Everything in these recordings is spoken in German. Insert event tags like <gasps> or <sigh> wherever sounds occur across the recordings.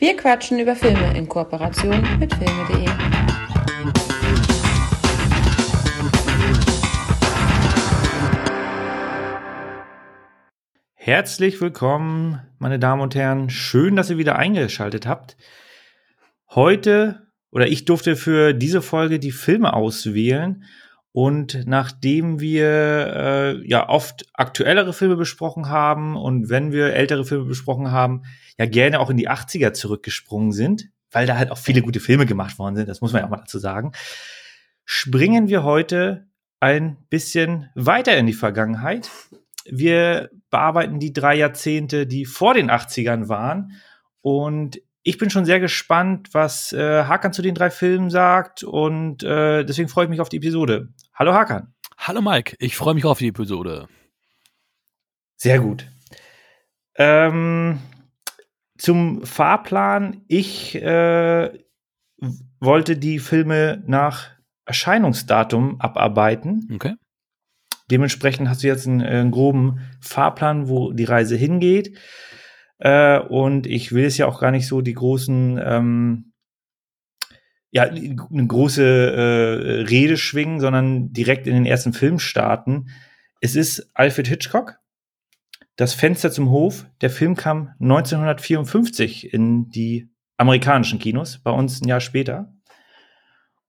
Wir quatschen über Filme in Kooperation mit filme.de. Herzlich willkommen, meine Damen und Herren. Schön, dass ihr wieder eingeschaltet habt. Heute oder ich durfte für diese Folge die Filme auswählen. Und nachdem wir äh, ja oft aktuellere Filme besprochen haben und wenn wir ältere Filme besprochen haben, ja gerne auch in die 80er zurückgesprungen sind, weil da halt auch viele gute Filme gemacht worden sind, das muss man ja auch mal dazu sagen, springen wir heute ein bisschen weiter in die Vergangenheit. Wir bearbeiten die drei Jahrzehnte, die vor den 80ern waren. Und ich bin schon sehr gespannt, was äh, Hakan zu den drei Filmen sagt und äh, deswegen freue ich mich auf die Episode. Hallo Hakan. Hallo Mike, ich freue mich auf die Episode. Sehr gut. Ähm, zum Fahrplan. Ich äh, wollte die Filme nach Erscheinungsdatum abarbeiten. Okay. Dementsprechend hast du jetzt einen, einen groben Fahrplan, wo die Reise hingeht. Äh, und ich will es ja auch gar nicht so die großen, ähm, ja, eine große äh, Rede schwingen, sondern direkt in den ersten Film starten. Es ist Alfred Hitchcock. Das Fenster zum Hof. Der Film kam 1954 in die amerikanischen Kinos, bei uns ein Jahr später.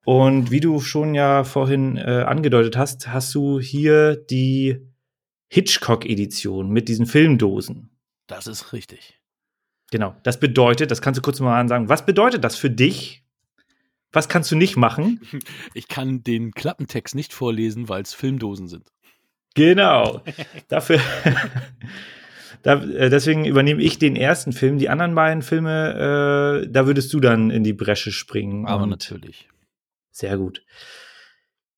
Und wie du schon ja vorhin äh, angedeutet hast, hast du hier die Hitchcock-Edition mit diesen Filmdosen. Das ist richtig. Genau. Das bedeutet, das kannst du kurz mal sagen, was bedeutet das für dich? Was kannst du nicht machen? <laughs> Ich kann den Klappentext nicht vorlesen, weil es Filmdosen sind. Genau. Dafür. <laughs> da, äh, deswegen übernehme ich den ersten Film. Die anderen beiden Filme, äh, da würdest du dann in die Bresche springen. Aber natürlich. Sehr gut.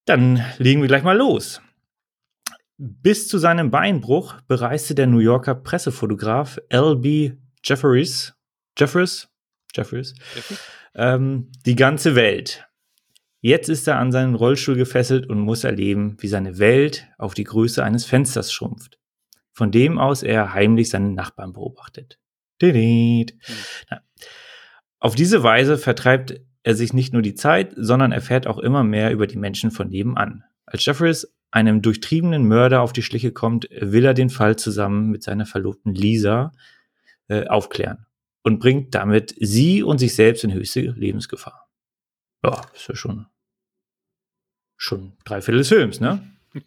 Dann legen wir gleich mal los. Bis zu seinem Beinbruch bereiste der New Yorker Pressefotograf L.B. Jeffries, Jeffries, Jeffries, ähm, die ganze Welt. Jetzt ist er an seinen Rollstuhl gefesselt und muss erleben, wie seine Welt auf die Größe eines Fensters schrumpft, von dem aus er heimlich seinen Nachbarn beobachtet. Mhm. Auf diese Weise vertreibt er sich nicht nur die Zeit, sondern erfährt auch immer mehr über die Menschen von nebenan. Als Jeffries einem durchtriebenen Mörder auf die Schliche kommt, will er den Fall zusammen mit seiner Verlobten Lisa äh, aufklären und bringt damit sie und sich selbst in höchste Lebensgefahr. Ja, ist ja schon, schon drei Viertel des Films, ne? <laughs>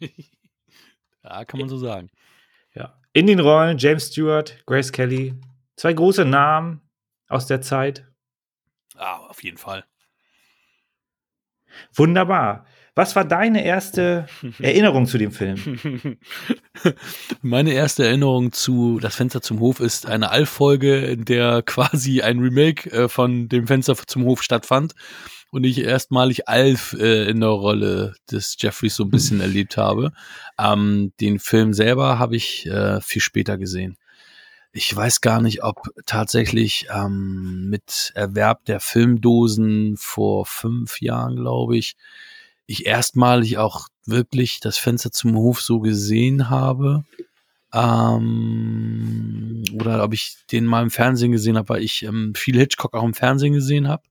ja, kann man so sagen. Ja. In den Rollen James Stewart, Grace Kelly, zwei große Namen aus der Zeit. Ah, auf jeden Fall. Wunderbar. Was war deine erste Erinnerung zu dem Film? <laughs> Meine erste Erinnerung zu Das Fenster zum Hof ist eine Alf-Folge, in der <laughs> quasi ein Remake äh, von dem Fenster zum Hof stattfand und ich erstmalig Alf äh, in der Rolle des Jeffreys so ein bisschen <laughs> erlebt habe. Ähm, den Film selber habe ich äh, viel später gesehen. Ich weiß gar nicht, ob tatsächlich ähm, mit Erwerb der Filmdosen vor fünf Jahren, glaube ich, ich erstmalig auch wirklich das Fenster zum Hof so gesehen habe. Ähm, oder ob ich den mal im Fernsehen gesehen habe, weil ich ähm, viel Hitchcock auch im Fernsehen gesehen habe.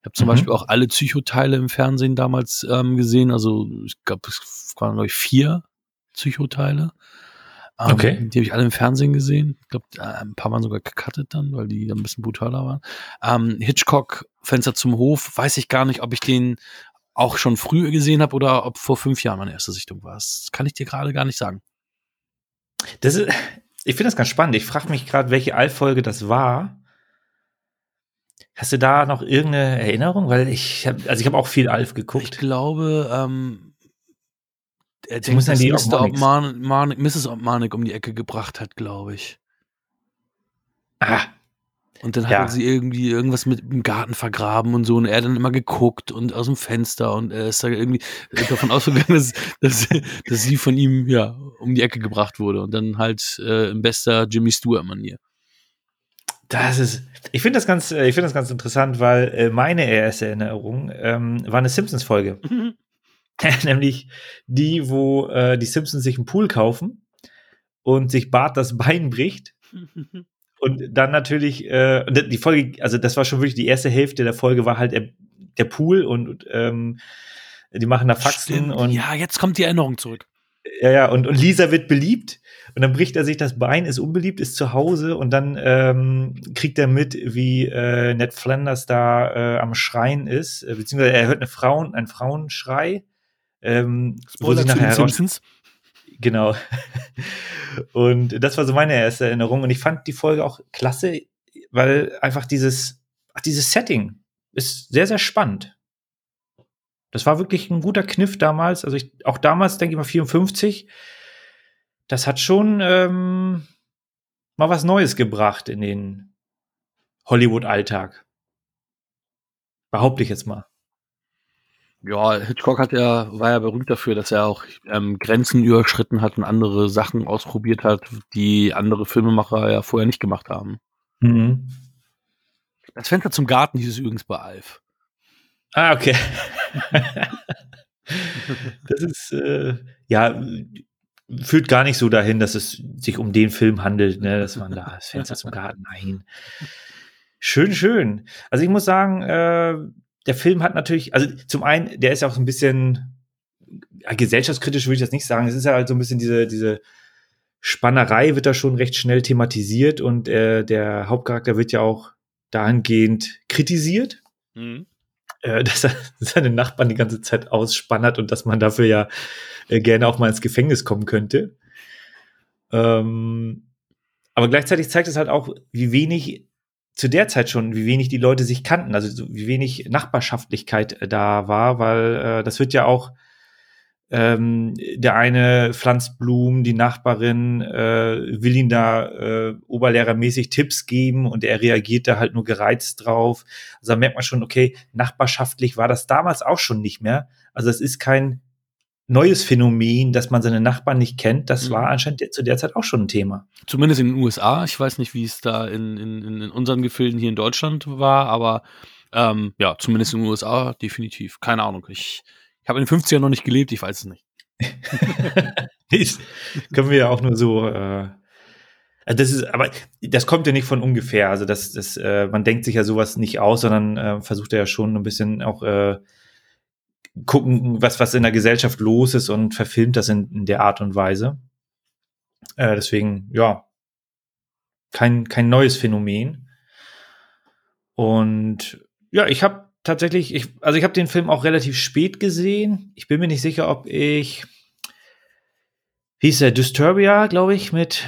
Ich habe zum mhm. Beispiel auch alle Psychoteile im Fernsehen damals ähm, gesehen. Also ich glaube, es waren, glaube ich, vier Psychoteile. Ähm, okay. Die habe ich alle im Fernsehen gesehen. Ich glaube, äh, ein paar waren sogar gecuttet dann, weil die dann ein bisschen brutaler waren. Ähm, Hitchcock, Fenster zum Hof, weiß ich gar nicht, ob ich den auch schon früher gesehen habe oder ob vor fünf Jahren meine erste Sichtung war. Das kann ich dir gerade gar nicht sagen. Das ist, ich finde das ganz spannend. Ich frage mich gerade, welche Alf-Folge das war. Hast du da noch irgendeine Erinnerung? Weil ich habe, also ich habe auch viel Alf geguckt. Ich glaube, ähm, er denkt, muss dass die Mr. Obmanik, Mrs. Obmanik um die Ecke gebracht hat, glaube ich. Ah, und dann hat ja. sie irgendwie irgendwas mit dem Garten vergraben und so und er dann immer geguckt und aus dem Fenster und er ist da irgendwie davon <laughs> ausgegangen, dass, dass, dass sie von ihm ja um die Ecke gebracht wurde und dann halt äh, im bester Jimmy Stewart-Manier. Das ist, ich finde das ganz, äh, ich finde das ganz interessant, weil äh, meine erste Erinnerung ähm, war eine Simpsons-Folge. Mhm. <laughs> <laughs> Nämlich die, wo äh, die Simpsons sich einen Pool kaufen und sich Bart das Bein bricht und dann natürlich, äh, die Folge, also das war schon wirklich die erste Hälfte der Folge, war halt der, der Pool und ähm, die machen da Faxen Stimmt. und ja, jetzt kommt die Erinnerung zurück. ja, ja, und, und Lisa wird beliebt und dann bricht er sich das Bein, ist unbeliebt, ist zu Hause und dann ähm, kriegt er mit, wie äh, Ned Flanders da äh, am Schreien ist, äh, beziehungsweise er hört eine Frauen, einen Frauenschrei, ähm, wo Spoiler zu den nachher Simpsons. Genau. Und das war so meine erste Erinnerung. Und ich fand die Folge auch klasse, weil einfach dieses, ach, dieses Setting ist sehr, sehr spannend. Das war wirklich ein guter Kniff damals. Also ich, auch damals, denke ich mal, 54. Das hat schon ähm, mal was Neues gebracht in den Hollywood-Alltag. Behaupte ich jetzt mal. Ja, Hitchcock hat ja, war ja berühmt dafür, dass er auch ähm, Grenzen überschritten hat und andere Sachen ausprobiert hat, die andere Filmemacher ja vorher nicht gemacht haben. Mhm. Das Fenster zum Garten hieß es übrigens bei Alf. Ah, okay. <laughs> das ist, äh, ja, führt gar nicht so dahin, dass es sich um den Film handelt, ne, dass man da das Fenster zum Garten, nein. Schön, schön. Also ich muss sagen, äh, der Film hat natürlich, also zum einen, der ist ja auch so ein bisschen ja, gesellschaftskritisch, würde ich das nicht sagen. Es ist ja halt so ein bisschen diese, diese Spannerei wird da schon recht schnell thematisiert und äh, der Hauptcharakter wird ja auch dahingehend kritisiert, Mhm. äh, <laughs> dass er seine Nachbarn die ganze Zeit ausspannert und dass man dafür ja äh, gerne auch mal ins Gefängnis kommen könnte. Ähm, aber gleichzeitig zeigt es halt auch, wie wenig zu der Zeit schon, wie wenig die Leute sich kannten, also so, wie wenig Nachbarschaftlichkeit äh, da war, weil äh, das wird ja auch ähm, der eine pflanzt Blumen, die Nachbarin äh, will ihn da äh, oberlehrermäßig Tipps geben und er reagiert da halt nur gereizt drauf. Also da merkt man schon, okay, nachbarschaftlich war das damals auch schon nicht mehr. Also es ist kein neues Phänomen, dass man seine Nachbarn nicht kennt. Das Mhm. war anscheinend de- zu der Zeit auch schon ein Thema. Zumindest in den USA. Ich weiß nicht, wie es da in, in, in in unseren Gefilden hier in Deutschland war, aber ähm, ja, zumindest in den USA definitiv. Keine Ahnung. Ich, ich habe in den 50ern noch nicht gelebt, ich weiß es nicht. <laughs> Das können wir ja auch nur so. Äh, also das ist, aber das kommt ja nicht von ungefähr. Also das, das, äh, man denkt sich ja sowas nicht aus, sondern äh, versucht ja schon ein bisschen auch äh, gucken, was was in der Gesellschaft los ist und verfilmt das in, in der Art und Weise. Äh, deswegen ja kein kein neues Phänomen. Und ja, ich habe tatsächlich, ich, also ich habe den Film auch relativ spät gesehen. Ich bin mir nicht sicher, ob ich wie hieß der? Disturbia, glaube ich, mit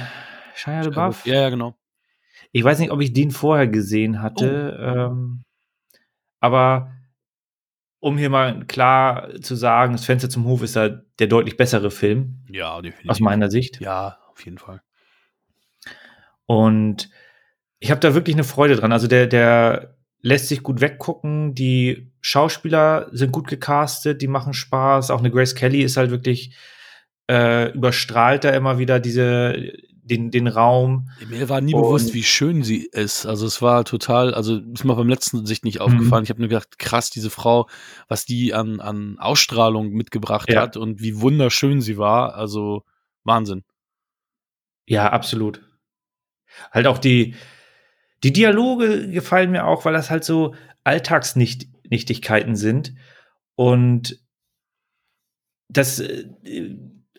Shia LaBeouf. Ja, ja, genau. Ich weiß nicht, ob ich den vorher gesehen hatte. Ähm, aber um hier mal klar zu sagen, das Fenster zum Hof ist da der deutlich bessere Film, Ja, definitiv. aus meiner Sicht. Ja, auf jeden Fall. Und ich habe da wirklich eine Freude dran. Also der, der lässt sich gut weggucken. Die Schauspieler sind gut gecastet, die machen Spaß. Auch eine Grace Kelly ist halt wirklich äh, überstrahlt da immer wieder diese den, den Raum. Mir war nie Und- bewusst, wie schön sie ist. Also es war total, also ist mir beim letzten Sicht nicht aufgefallen. Ich habe nur gedacht, krass, diese Frau, was die an, an Ausstrahlung mitgebracht Ja. hat und wie wunderschön sie war. Also Wahnsinn. Ja, absolut. Halt auch die, die Dialoge gefallen mir auch, weil das halt so Alltagsnichtigkeiten sind. Und das, äh,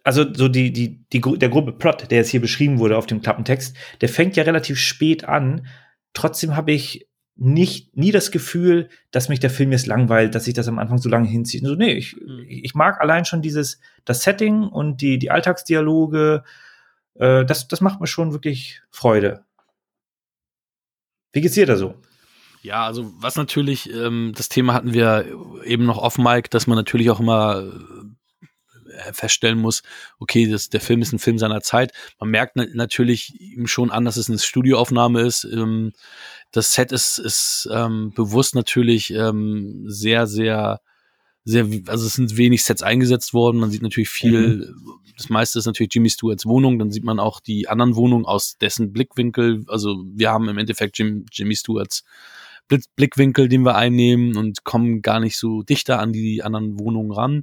also so die, die, die, der grobe Plot, der jetzt hier beschrieben wurde auf dem Klappentext, der fängt ja relativ spät an. Trotzdem habe ich nicht, nie das Gefühl, dass mich der Film jetzt langweilt, dass sich das am Anfang so lange hinzieht. So, nee, ich, Mhm. ich mag allein schon dieses, das Setting und die, die Alltagsdialoge, äh, das, das macht mir schon wirklich Freude. Wie geht's dir da so? Ja, also was natürlich, ähm, das Thema hatten wir eben noch off Mike, dass man natürlich auch immer feststellen muss, okay, das, der Film ist ein Film seiner Zeit. Man merkt na natürlich ihm schon an, dass es eine Studioaufnahme ist. Ähm, das Set ist, ist ähm, bewusst natürlich ähm, sehr, sehr, sehr, also es sind wenig Sets eingesetzt worden. Man sieht natürlich viel, das meiste ist natürlich Jimmy Stewarts Wohnung, dann sieht man auch die anderen Wohnungen aus dessen Blickwinkel. Also wir haben im Endeffekt Jim, Jimmy Stewarts Blick- Blickwinkel, den wir einnehmen und kommen gar nicht so dichter an die anderen Wohnungen ran.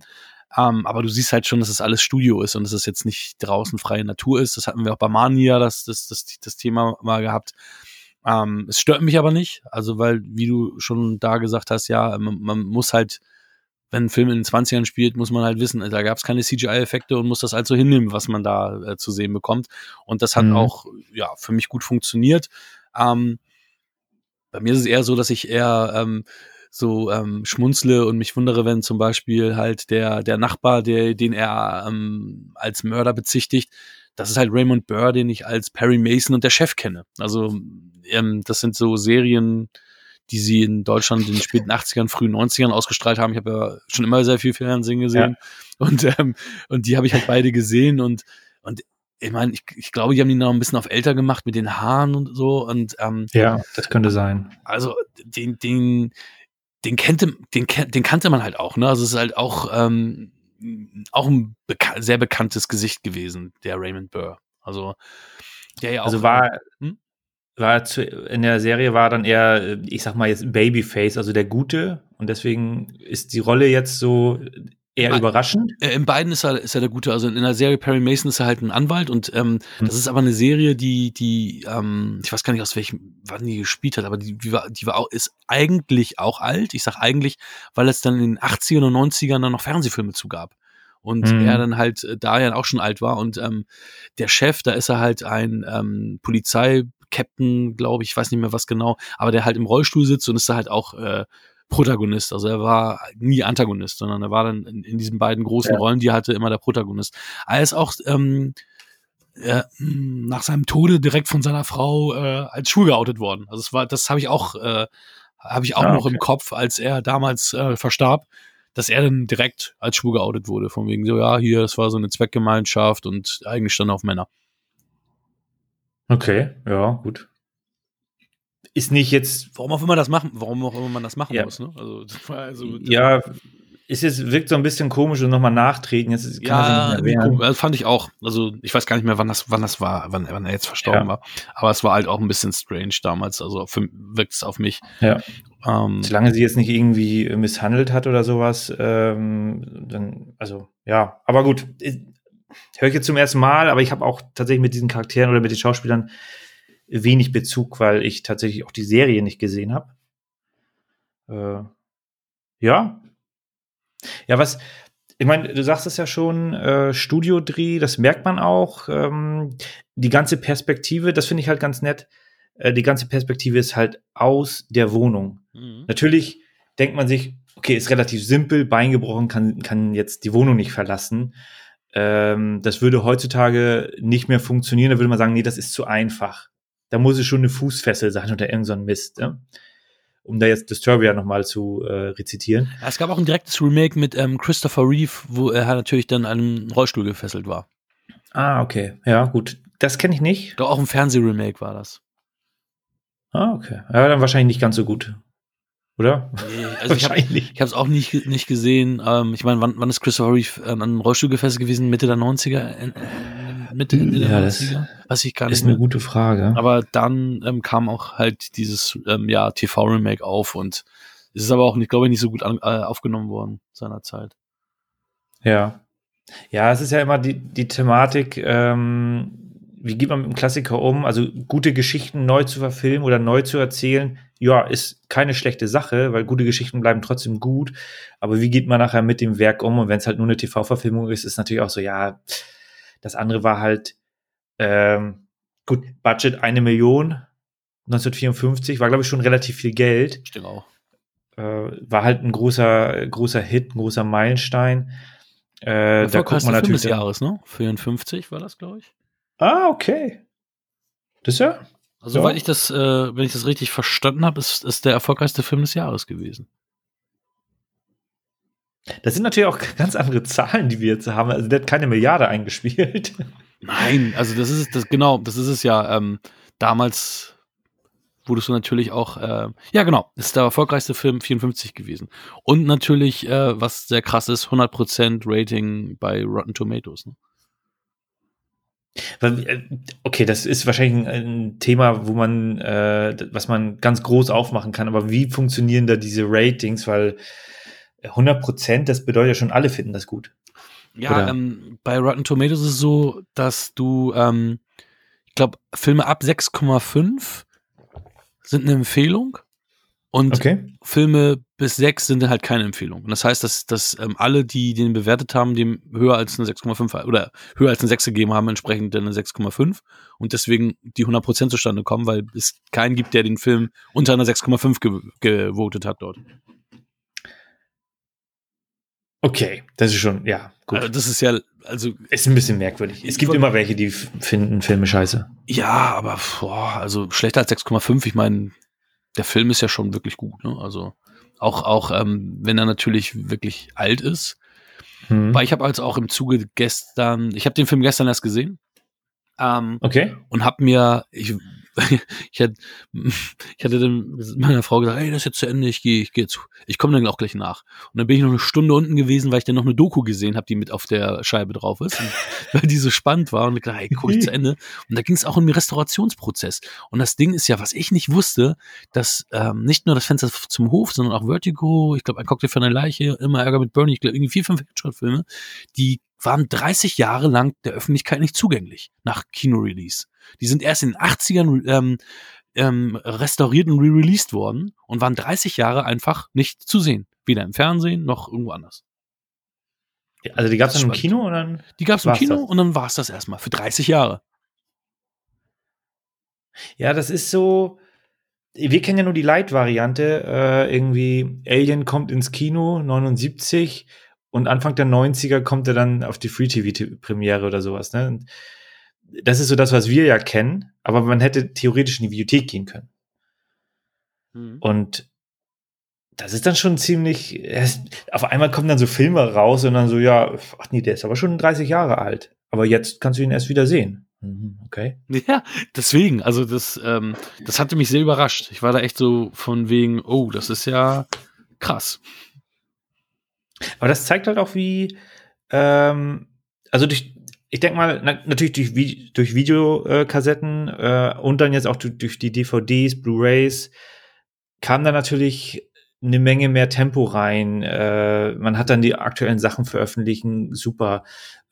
Ähm, aber du siehst halt schon, dass es das alles Studio ist und dass es jetzt nicht draußen freie Natur ist. Das hatten wir auch bei Mania, das, das, das, das Thema mal gehabt. Ähm, es stört mich aber nicht, also weil, wie du schon da gesagt hast, ja, man, man muss halt, wenn ein Film in den 20ern spielt, muss man halt wissen, da gab es keine CGI-Effekte und muss das halt so hinnehmen, was man da äh, zu sehen bekommt. Und das hat mhm. auch, ja, für mich gut funktioniert. Ähm, bei mir ist es eher so, dass ich eher ähm, so ähm, schmunzle und mich wundere, wenn zum Beispiel halt der, der Nachbar, der, den er ähm, als Mörder bezichtigt, das ist halt Raymond Burr, den ich als Perry Mason und der Chef kenne. Also ähm, das sind so Serien, die sie in Deutschland in den späten 80ern, frühen 90ern ausgestrahlt haben. Ich habe ja schon immer sehr viel Fernsehen gesehen. Ja. Und, ähm, und die habe ich halt beide gesehen und, und ich meine, ich, ich glaube, die haben die noch ein bisschen auf älter gemacht mit den Haaren und so. Und ähm, ja, das könnte sein. Also den, den, den kannte, den, den kannte man halt auch. Ne? Also es ist halt auch ähm, auch ein beka sehr bekanntes Gesicht gewesen, der Raymond Burr. Also der ja also auch. Also war hm? war zu, in der Serie war dann eher, ich sag mal jetzt Babyface, also der Gute. Und deswegen ist die Rolle jetzt so eher Be überraschend. Äh, in beiden ist er, ist er der Gute. Also in der Serie Perry Mason ist er halt ein Anwalt und ähm, hm. das ist aber eine Serie, die, die, ähm, ich weiß gar nicht aus welchem, wann die gespielt hat, aber die, die war, die war auch, ist eigentlich auch alt. Ich sag eigentlich, weil es dann in den 80ern und 90ern dann noch Fernsehfilme zugab und mhm. er dann halt äh, da ja auch schon alt war und ähm, der Chef, da ist er halt ein ähm, Polizeikapitän, glaube ich, ich weiß nicht mehr was genau, aber der halt im Rollstuhl sitzt und ist da halt auch äh, Protagonist. Also er war nie Antagonist, sondern er war dann in, in diesen beiden großen ja. Rollen, die er hatte, immer der Protagonist. Er ist auch ähm, äh, nach seinem Tode direkt von seiner Frau äh, als schwul geoutet worden. Also es war, das habe ich auch, äh, habe ich auch ah, noch im Kopf, als er damals äh, verstarb dass er dann direkt als schwul geoutet wurde. Von wegen so, ja, hier, das war so eine Zweckgemeinschaft und eigentlich stand auf Männer. Okay, ja, gut. Ist nicht jetzt. Warum auch immer das machen, warum auch immer man das machen ja. muss, ne? Also, also <laughs> ja, ist jetzt, wirkt so ein bisschen komisch und nochmal nachtreten. Jetzt ja, das fand ich auch. Also ich weiß gar nicht mehr, wann das, wann das war, wann, wann er jetzt verstorben ja. war. Aber es war halt auch ein bisschen strange damals. Also wirkt es auf mich. Ja. Ähm, Solange sie jetzt nicht irgendwie misshandelt hat oder sowas, ähm, dann, also ja, aber gut. Höre ich jetzt zum ersten Mal, aber ich habe auch tatsächlich mit diesen Charakteren oder mit den Schauspielern wenig Bezug, weil ich tatsächlich auch die Serie nicht gesehen habe. Äh, ja, ja, was, ich meine, du sagst es ja schon, äh, Studiodreh, das merkt man auch. Ähm, die ganze Perspektive, das finde ich halt ganz nett. Äh, die ganze Perspektive ist halt aus der Wohnung. Mhm. Natürlich denkt man sich, okay, ist relativ simpel, Bein gebrochen, kann, kann jetzt die Wohnung nicht verlassen. Ähm, das würde heutzutage nicht mehr funktionieren. Da würde man sagen, nee, das ist zu einfach. Da muss es schon eine Fußfessel sein oder irgend so ein Mist. Ne? um da jetzt Disturbia nochmal zu äh, rezitieren. Es gab auch ein direktes Remake mit ähm, Christopher Reeve, wo er natürlich dann an einem Rollstuhl gefesselt war. Ah, okay. Ja, gut. Das kenne ich nicht. Doch auch ein Fernsehremake war das. Ah, okay. Ja, dann wahrscheinlich nicht ganz so gut. Oder? Nee, <laughs> also ich habe es auch nicht, nicht gesehen. Ähm, ich meine, wann, wann ist Christopher Reeve an einem Rollstuhl gefesselt gewesen? Mitte der 90er? Mitte, Ende ja, der 90er? Weiß ich gar nicht. Ist eine gute Frage. Aber dann ähm, kam auch halt dieses ähm, ja, TV-Remake auf und es ist aber auch nicht, glaube ich, nicht so gut an, äh, aufgenommen worden seinerzeit. Ja. Ja, es ist ja immer die, die Thematik, ähm, wie geht man mit dem Klassiker um? Also gute Geschichten neu zu verfilmen oder neu zu erzählen, ja, ist keine schlechte Sache, weil gute Geschichten bleiben trotzdem gut. Aber wie geht man nachher mit dem Werk um? Und wenn es halt nur eine TV-Verfilmung ist, ist natürlich auch so, ja, das andere war halt, ähm, gut, Budget eine Million, 1954, war, glaube ich, schon relativ viel Geld. Stimmt auch. Äh, war halt ein großer, großer Hit, ein großer Meilenstein. Äh, da guckt man natürlich. des Jahres, ne? 54 war das, glaube ich. Ah, okay. Das ja. Also, ja. weil ich das, äh, wenn ich das richtig verstanden habe, ist, ist der erfolgreichste Film des Jahres gewesen. Das sind natürlich auch ganz andere Zahlen, die wir jetzt haben. Also der hat keine Milliarde eingespielt. Nein, also das ist das genau, das ist es ja. Ähm, damals wurdest du natürlich auch, äh, ja genau, das ist der erfolgreichste Film 54 gewesen. Und natürlich, äh, was sehr krass ist, 100% Rating bei Rotten Tomatoes. Ne? Äh, okay, das ist wahrscheinlich ein Thema, wo man, äh, was man ganz groß aufmachen kann. Aber wie funktionieren da diese Ratings? Weil 100 Prozent, das bedeutet ja schon, alle finden das gut. Ja, ähm, bei Rotten Tomatoes ist es so, dass du, ähm, ich glaube, Filme ab 6,5 sind eine Empfehlung und Okay. Filme bis 6 sind dann halt keine Empfehlung. Und das heißt, dass, dass ähm, alle, die den bewertet haben, dem höher als eine 6,5 oder höher als eine 6 gegeben haben, entsprechend eine 6,5 und deswegen die 100% zustande kommen, weil es keinen gibt, der den Film unter einer 6,5 ge gewotet hat dort. Okay, das ist schon, ja, gut. Also das ist ja, also ist ein bisschen merkwürdig. Es gibt immer welche, die finden Filme scheiße. Ja, aber boah, also schlechter als 6,5. Ich meine, der Film ist ja schon wirklich gut. Ne? Also auch, auch ähm, wenn er natürlich wirklich alt ist. Hm. Weil ich habe also auch im Zuge gestern, ich habe den Film gestern erst gesehen ähm, Okay. und habe mir, ich, <laughs> ich, hatte, <laughs> ich hatte dann meiner Frau gesagt, hey, das ist jetzt zu Ende, ich gehe ich gehe jetzt, ich komme dann auch gleich nach. Und dann bin ich noch eine Stunde unten gewesen, weil ich dann noch eine Doku gesehen habe, die mit auf der Scheibe drauf ist, und, <laughs> weil die so spannend war und ich dachte, hey, guck ich zu Ende. Und da ging es auch um den Restaurationsprozess. Und das Ding ist ja, was ich nicht wusste, dass ähm, nicht nur das Fenster zum Hof, sondern auch Vertigo, ich glaube, ein Cocktail für eine Leiche, immer Ärger mit Bernie, ich glaube, irgendwie vier, fünf Headshot-Filme, die waren 30 Jahre lang der Öffentlichkeit nicht zugänglich nach Kino-Release. Die sind erst in den 80ern ähm, ähm, restauriert und re-released worden und waren 30 Jahre einfach nicht zu sehen. Weder im Fernsehen noch irgendwo anders. Also die gab es dann im Kino oder? Die gab es im Kino das? und dann war es das erstmal für 30 Jahre. Ja, das ist so. Wir kennen ja nur die Light-Variante. Äh, irgendwie Alien kommt ins Kino 79 und Anfang der 90er kommt er dann auf die Free-TV-Premiere oder sowas. Ne? Und das ist so das, was wir ja kennen, aber man hätte theoretisch in die Bibliothek gehen können. Und das ist dann schon ziemlich. Auf einmal kommen dann so Filme raus und dann so, ja, ach nee, der ist aber schon 30 Jahre alt. Aber jetzt kannst du ihn erst wieder sehen. Mhm, Okay. <laughs> Ja, deswegen, also das, ähm, das hatte mich sehr überrascht. Ich war da echt so von wegen, oh, das ist ja krass. Aber das zeigt halt auch, wie, ähm, also durch, ich denke mal, na, natürlich durch, durch Videokassetten äh, und dann jetzt auch durch, durch die DVDs, Blu-rays, kam da natürlich eine Menge mehr Tempo rein. Äh, man hat dann die aktuellen Sachen veröffentlichen, super.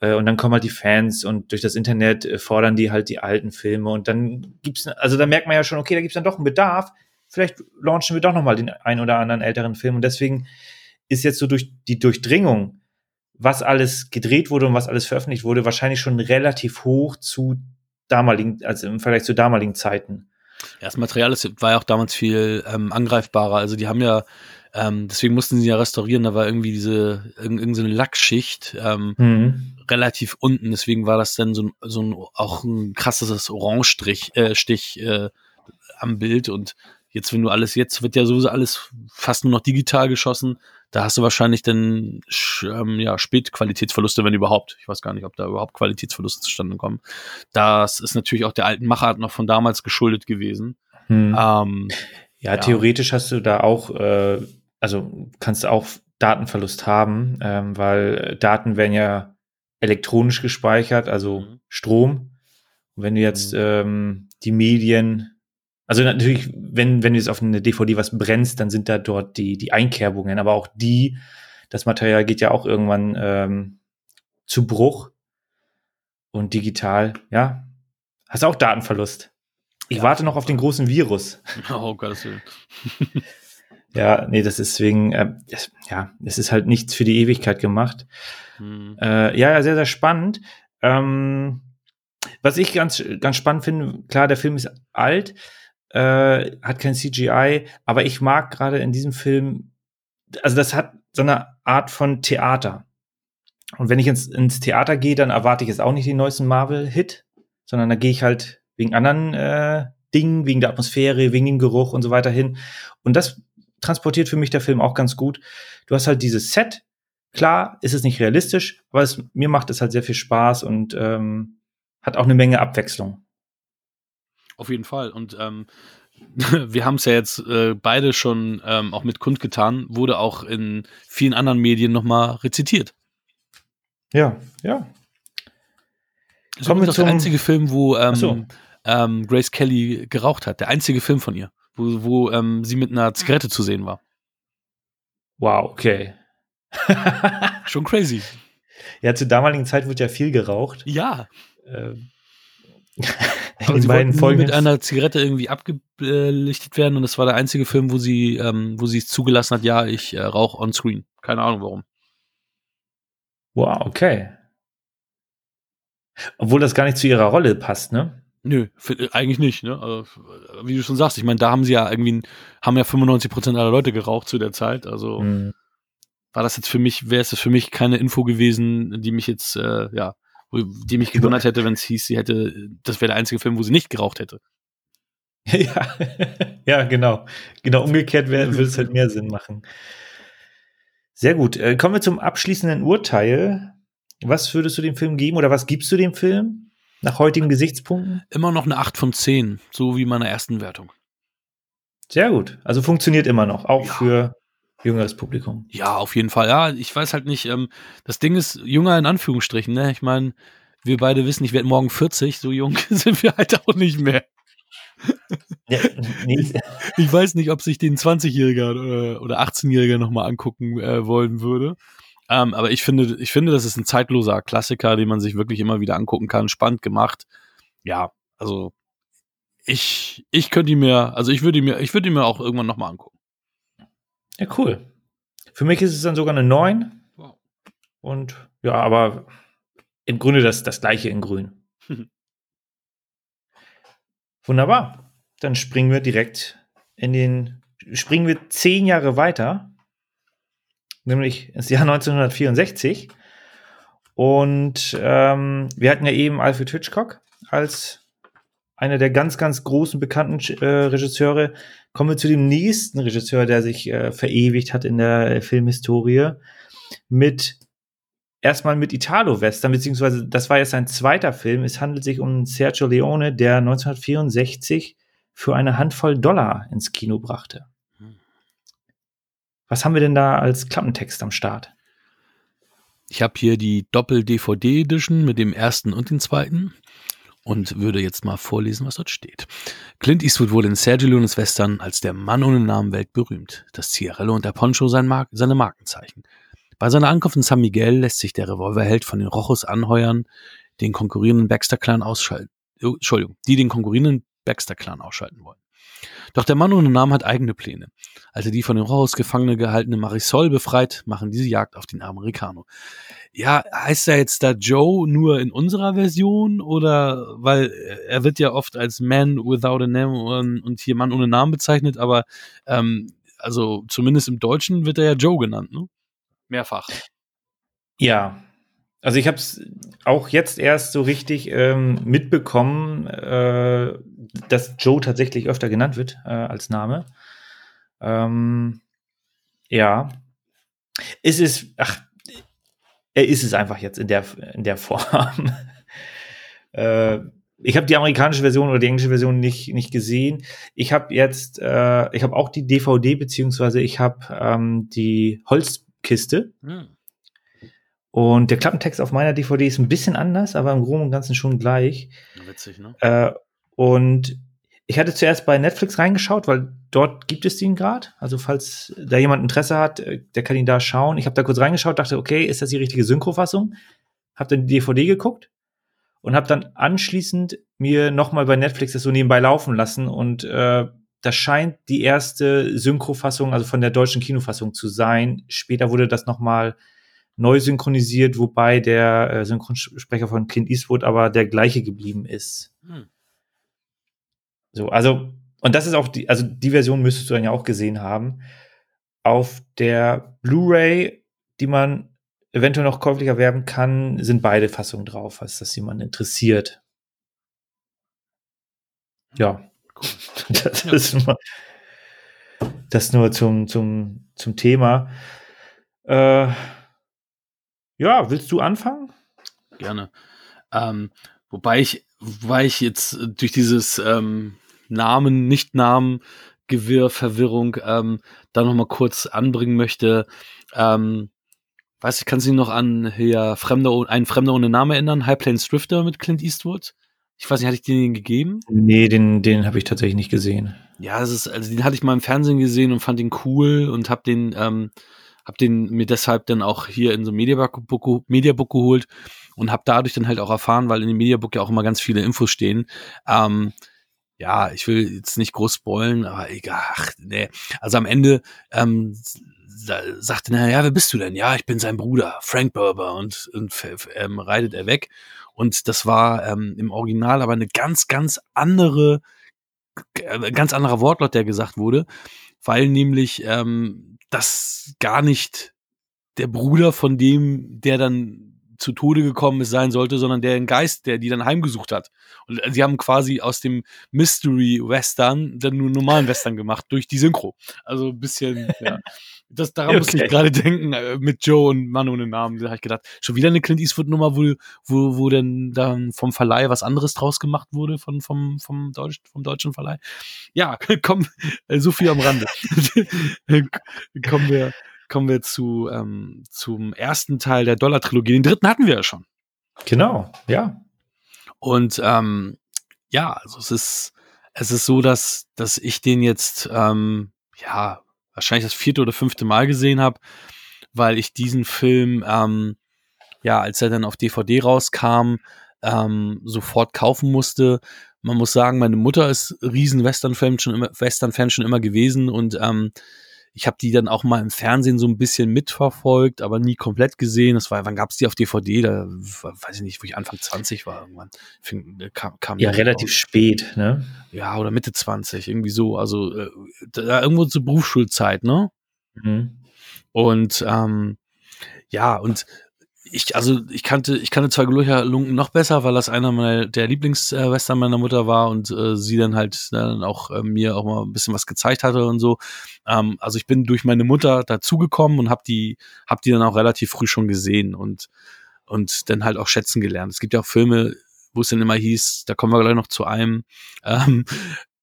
Äh, und dann kommen halt die Fans und durch das Internet äh, fordern die halt die alten Filme. Und dann gibt's, also da merkt man ja schon, okay, da gibt's dann doch einen Bedarf. Vielleicht launchen wir doch noch mal den ein oder anderen älteren Film. Und deswegen ist jetzt so durch die Durchdringung, was alles gedreht wurde und was alles veröffentlicht wurde, wahrscheinlich schon relativ hoch zu damaligen, also im Vergleich zu damaligen Zeiten. Ja, das Material ist, war ja auch damals viel ähm, angreifbarer. Also die haben ja, ähm, deswegen mussten sie ja restaurieren, da war irgendwie diese, irgend, irgend so Lackschicht ähm, Mhm. relativ unten. Deswegen war das dann so ein, so ein auch ein krasses Orange-Stich äh, Stich, äh, am Bild. Und jetzt, wenn du alles, jetzt wird ja sowieso alles fast nur noch digital geschossen. Da hast du wahrscheinlich dann ähm, ja, Spätqualitätsverluste, wenn überhaupt. Ich weiß gar nicht, ob da überhaupt Qualitätsverluste zustande kommen. Das ist natürlich auch der alten Machart noch von damals geschuldet gewesen. Mhm. Ähm, Ja, Ja. theoretisch hast du da auch, äh, also kannst du auch Datenverlust haben, ähm, weil Daten werden ja elektronisch gespeichert, also Mhm. Strom. Und wenn du jetzt Mhm. ähm, die Medien, also natürlich, wenn, wenn du jetzt auf eine DVD was brennst, dann sind da dort die, die Einkerbungen, aber auch die, das Material geht ja auch irgendwann ähm, zu Bruch. Und digital, ja, hast auch Datenverlust. Ich Ja, warte noch auf den großen Virus. <laughs> oh Gottes Willen. <laughs> Ja, nee, das ist deswegen, äh, es, ja, es ist halt nichts für die Ewigkeit gemacht. Hm. Äh, ja, ja, sehr, sehr spannend. Ähm, was ich ganz, ganz spannend finde, klar, der Film ist alt, äh, hat kein CGI, aber ich mag gerade in diesem Film, also das hat so eine Art von Theater. Und wenn ich ins, ins Theater gehe, dann erwarte ich jetzt auch nicht den neuesten Marvel-Hit, sondern da gehe ich halt wegen anderen äh, Dingen, wegen der Atmosphäre, wegen dem Geruch und so weiter hin. Und das transportiert für mich der Film auch ganz gut. Du hast halt dieses Set. Klar, ist es nicht realistisch, aber es, mir macht es halt sehr viel Spaß und ähm, hat auch eine Menge Abwechslung. Auf jeden Fall. Und ähm, <laughs> wir haben es ja jetzt äh, beide schon ähm, auch mit kundgetan, wurde auch in vielen anderen Medien nochmal rezitiert. Ja, ja. Das ist Kommen auch der einzige Film, wo ähm, so. ähm, Grace Kelly geraucht hat. Der einzige Film von ihr, wo, wo ähm, sie mit einer Zigarette zu sehen war. Wow, okay. Schon crazy. Ja, zur damaligen Zeit wurde ja viel geraucht. Ja. Ähm, <laughs> Aber in sie beiden Folgen. mit einer Zigarette irgendwie abgelichtet werden und das war der einzige Film, wo sie, ähm, wo sie es zugelassen hat, ja, ich äh, rauche on screen. Keine Ahnung warum. wow, okay. Obwohl das gar nicht zu ihrer Rolle passt, ne? Nö, für, äh, eigentlich nicht, ne? Also, äh, wie du schon sagst, ich meine, da haben sie ja irgendwie, haben ja 95% aller Leute geraucht zu der Zeit. Also Hm. war das jetzt für mich, wäre es für mich keine Info gewesen, die mich jetzt, äh, ja, die mich gewundert hätte, wenn es hieß, sie hätte, das wäre der einzige Film, wo sie nicht geraucht hätte. <laughs> Ja, ja, genau. Genau, umgekehrt wär- würde es halt mehr Sinn machen. Sehr gut. Äh, kommen wir zum abschließenden Urteil. Was würdest du dem Film geben oder was gibst du dem Film nach heutigen Gesichtspunkten? Immer noch eine 8 von 10, so wie meiner ersten Wertung. Sehr gut. Also funktioniert immer noch, auch Ja. für jüngeres Publikum. Ja, auf jeden Fall. Ja, ich weiß halt nicht, ähm, das Ding ist jünger in Anführungsstrichen, ne? Ich meine, wir beide wissen, ich werde morgen 40, so jung <laughs> sind wir halt auch nicht mehr. Ja, nee, Ich weiß nicht, ob sich den 20-Jähriger äh, oder 18-Jähriger nochmal angucken äh, wollen würde. Ähm, aber ich finde, ich finde, das ist ein zeitloser Klassiker, den man sich wirklich immer wieder angucken kann. Spannend gemacht. Ja, also ich, ich könnte ihn mir, also ich würde ihn mir, ich würde ihn mir auch irgendwann nochmal angucken. Ja, cool. Für mich ist es dann sogar eine 9. Wow. Und ja, aber im Grunde das, das gleiche in grün. <laughs> Wunderbar. Dann springen wir direkt in den, springen wir zehn Jahre weiter, nämlich ins Jahr 1964. Und ähm, wir hatten ja eben Alfred Hitchcock als einer der ganz, ganz großen bekannten äh, Regisseure. Kommen wir zu dem nächsten Regisseur, der sich äh, verewigt hat in der äh, Filmhistorie, mit erstmal mit Italo-Western, beziehungsweise das war jetzt sein zweiter Film. Es handelt sich um Sergio Leone, der 1964 für eine Handvoll Dollar ins Kino brachte. Hm. Was haben wir denn da als Klappentext am Start? Ich habe hier die Doppel-DVD-Edition mit dem ersten und dem zweiten und würde jetzt mal vorlesen, was dort steht. Clint Eastwood wurde in Sergio Leones Western als der Mann ohne Namen weltberühmt. Das Zigarello und der Poncho sein Mark seine Markenzeichen. Bei seiner Ankunft in San Miguel lässt sich der Revolverheld von den Rochos anheuern, den konkurrierenden Baxter-Clan ausschalten. Oh, Entschuldigung, die den konkurrierenden Baxter-Clan ausschalten wollen. Doch der Mann ohne Namen hat eigene Pläne. Als er die von den Rochos gefangene gehaltene Marisol befreit, machen diese Jagd auf den Americano. Ja, heißt er jetzt da Joe nur in unserer Version oder weil er wird ja oft als Man without a name und, und hier Mann ohne Namen bezeichnet, aber ähm, also zumindest im Deutschen wird er ja Joe genannt, ne? Mehrfach. Ja, also ich habe es auch jetzt erst so richtig ähm, mitbekommen, äh, dass Joe tatsächlich öfter genannt wird äh, als Name. Ähm, ja, es ist, ach, er ist es einfach jetzt in der in der Form. <laughs> äh, ich habe die amerikanische Version oder die englische Version nicht nicht gesehen. Ich habe jetzt, äh, ich habe auch die DVD beziehungsweise ich habe ähm, die Holzkiste. Hm. Und der Klappentext auf meiner DVD ist ein bisschen anders, aber im Groben und Ganzen schon gleich. Witzig, ne? Äh, und ich hatte zuerst bei Netflix reingeschaut, weil dort gibt es den gerade. Also falls da jemand Interesse hat, äh, der kann ihn da schauen. Ich habe da kurz reingeschaut, dachte, okay, ist das die richtige Synchrofassung? Hab dann die DVD geguckt und habe dann anschließend mir noch mal bei Netflix das so nebenbei laufen lassen und äh, das scheint die erste Synchrofassung, also von der deutschen Kinofassung zu sein. Später wurde das noch mal neu synchronisiert, wobei der äh, Synchronsprecher von Clint Eastwood aber der gleiche geblieben ist. Hm. So, also, und das ist auch die, also die Version müsstest du dann ja auch gesehen haben. Auf der Blu-ray, die man eventuell noch käuflich erwerben kann, sind beide Fassungen drauf, falls das jemand interessiert. Ja. Cool. <laughs> Das Ja. ist nur, das nur zum, zum, zum Thema. Äh, ja, willst du anfangen? Gerne. Ähm, wobei ich, wobei ich jetzt durch dieses ähm, Namen, Nicht-Namen, Gewirr, Verwirrung ähm, da noch mal kurz anbringen möchte. Ähm, weiß ich, kannst du dich noch an hier Fremder, oh- ein Fremder ohne Name erinnern? High Plains Drifter mit Clint Eastwood? Ich weiß nicht, hatte ich den gegeben? Nee, den, den habe ich tatsächlich nicht gesehen. Ja, das ist, also den hatte ich mal im Fernsehen gesehen und fand ihn cool und hab den, ähm, hab den mir deshalb dann auch hier in so ein Mediabook, Mediabook geholt und habe dadurch dann halt auch erfahren, weil in dem Mediabook ja auch immer ganz viele Infos stehen. Ähm, ja, ich will jetzt nicht groß spoilen, aber egal, ach, nee. Also am Ende ähm, sagte er, ja, wer bist du denn? Ja, ich bin sein Bruder, Frank Berber, und, und ähm, reitet er weg. Und das war ähm, im Original aber eine ganz, ganz andere, äh, ganz anderer Wortlaut, der gesagt wurde, weil nämlich ähm, das gar nicht der Bruder von dem, der dann zu Tode gekommen ist, sein sollte, sondern der Geist, der die dann heimgesucht hat. Und sie haben quasi aus dem Mystery Western dann nur normalen Western gemacht durch die Synchro. Also ein bisschen, ja. <laughs> Das, daran okay. muss ich gerade denken, äh, mit Joe und Mann ohne Namen. Da habe ich gedacht, schon wieder eine Clint Eastwood-Nummer, wo, wo, wo denn dann vom Verleih was anderes draus gemacht wurde, von, vom, vom, Deutsch, vom deutschen Verleih. Ja, <laughs> komm, äh, so viel am Rande. <laughs> kommen wir, kommen wir zu, ähm, zum ersten Teil der Dollar-Trilogie. Den dritten hatten wir ja schon. Genau, ja. Und ähm, ja, also es ist, es ist so, dass, dass ich den jetzt ähm, ja wahrscheinlich das vierte oder fünfte Mal gesehen habe, weil ich diesen Film, ähm, ja, als er dann auf DVD rauskam, ähm, sofort kaufen musste. Man muss sagen, meine Mutter ist riesen Western-Fan schon immer, Western-Fan schon immer gewesen und ähm, ich habe die dann auch mal im Fernsehen so ein bisschen mitverfolgt, aber nie komplett gesehen. Das war, wann gab's die auf DVD? Da weiß ich nicht, wo ich Anfang 20 war irgendwann. Fing, kam, kam ja, relativ raus. spät, ne? Ja, oder Mitte 20, irgendwie so. Also äh, da, irgendwo zur Berufsschulzeit, ne? Mhm. Und ähm, ja, und ich, also ich kannte, ich kannte zwar Gloria Lunken noch besser, weil das einer meiner der Lieblingswestern meiner Mutter war und äh, sie dann halt dann auch äh, mir auch mal ein bisschen was gezeigt hatte und so. Ähm, also ich bin durch meine Mutter dazugekommen und habe die, hab die dann auch relativ früh schon gesehen und und dann halt auch schätzen gelernt. Es gibt ja auch Filme, wo es dann immer hieß, da kommen wir gleich noch zu einem, <laughs> ähm,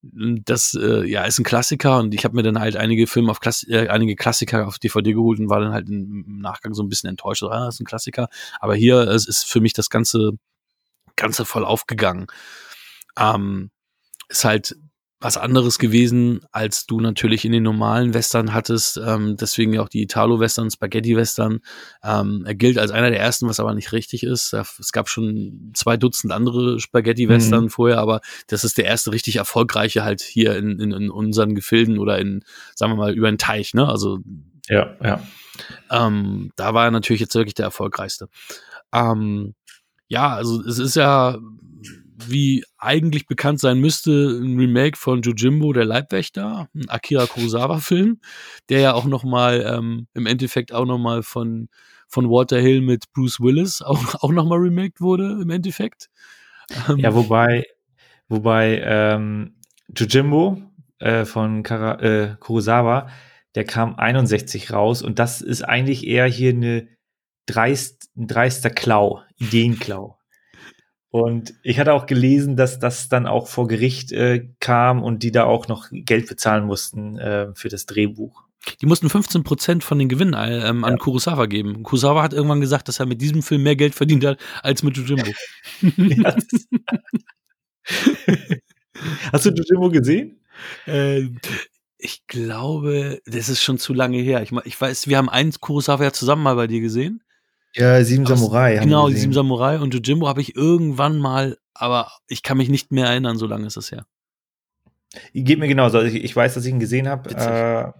das äh, ja ist ein Klassiker und ich habe mir dann halt einige Filme auf Klass äh, einige Klassiker auf DVD geholt und war dann halt im Nachgang so ein bisschen enttäuscht. Ah, das ist ein Klassiker. Aber hier es ist für mich das ganze ganze voll aufgegangen. Ähm, ist halt was anderes gewesen, als du natürlich in den normalen Western hattest. Ähm, deswegen auch die Italo-Western, Spaghetti-Western. Ähm, er gilt als einer der ersten, was aber nicht richtig ist. Es gab schon zwei Dutzend andere Spaghetti-Western mhm. vorher, aber das ist der erste richtig erfolgreiche halt hier in, in, in unseren Gefilden oder in, sagen wir mal, über den Teich, ne? Also ja, ja. Ähm, da war er natürlich jetzt wirklich der erfolgreichste. Ähm, ja, also es ist ja wie eigentlich bekannt sein müsste, ein Remake von Jojimbo, der Leibwächter, ein Akira Kurosawa-Film, der ja auch noch mal ähm, im Endeffekt auch noch mal von von Walter Hill mit Bruce Willis auch, <laughs> auch noch mal remaked wurde im Endeffekt. Ähm, ja, wobei wobei ähm, Jojimbo äh, von Kara, äh, Kurosawa, der kam 61 raus und das ist eigentlich eher hier eine dreist, ein dreister Klau, Ideenklau. Und ich hatte auch gelesen, dass das dann auch vor Gericht äh, kam und die da auch noch Geld bezahlen mussten äh, für das Drehbuch. Die mussten 15 Prozent von den Gewinnen äh, ähm, an ja. Kurosawa geben. Kurosawa hat irgendwann gesagt, dass er mit diesem Film mehr Geld verdient hat als mit Jujimbo. <laughs> <laughs> Hast du Jujimbo gesehen? Äh, ich glaube, das ist schon zu lange her. Ich, ich weiß, wir haben einen Kurosawa ja zusammen mal bei dir gesehen. Ja, Sieben Samurai. Genau, die Sieben Samurai und Jojimbo habe ich irgendwann mal, aber ich kann mich nicht mehr erinnern, so lange ist es her. Geht mir genauso. Also ich, ich weiß, dass ich ihn gesehen habe. Äh,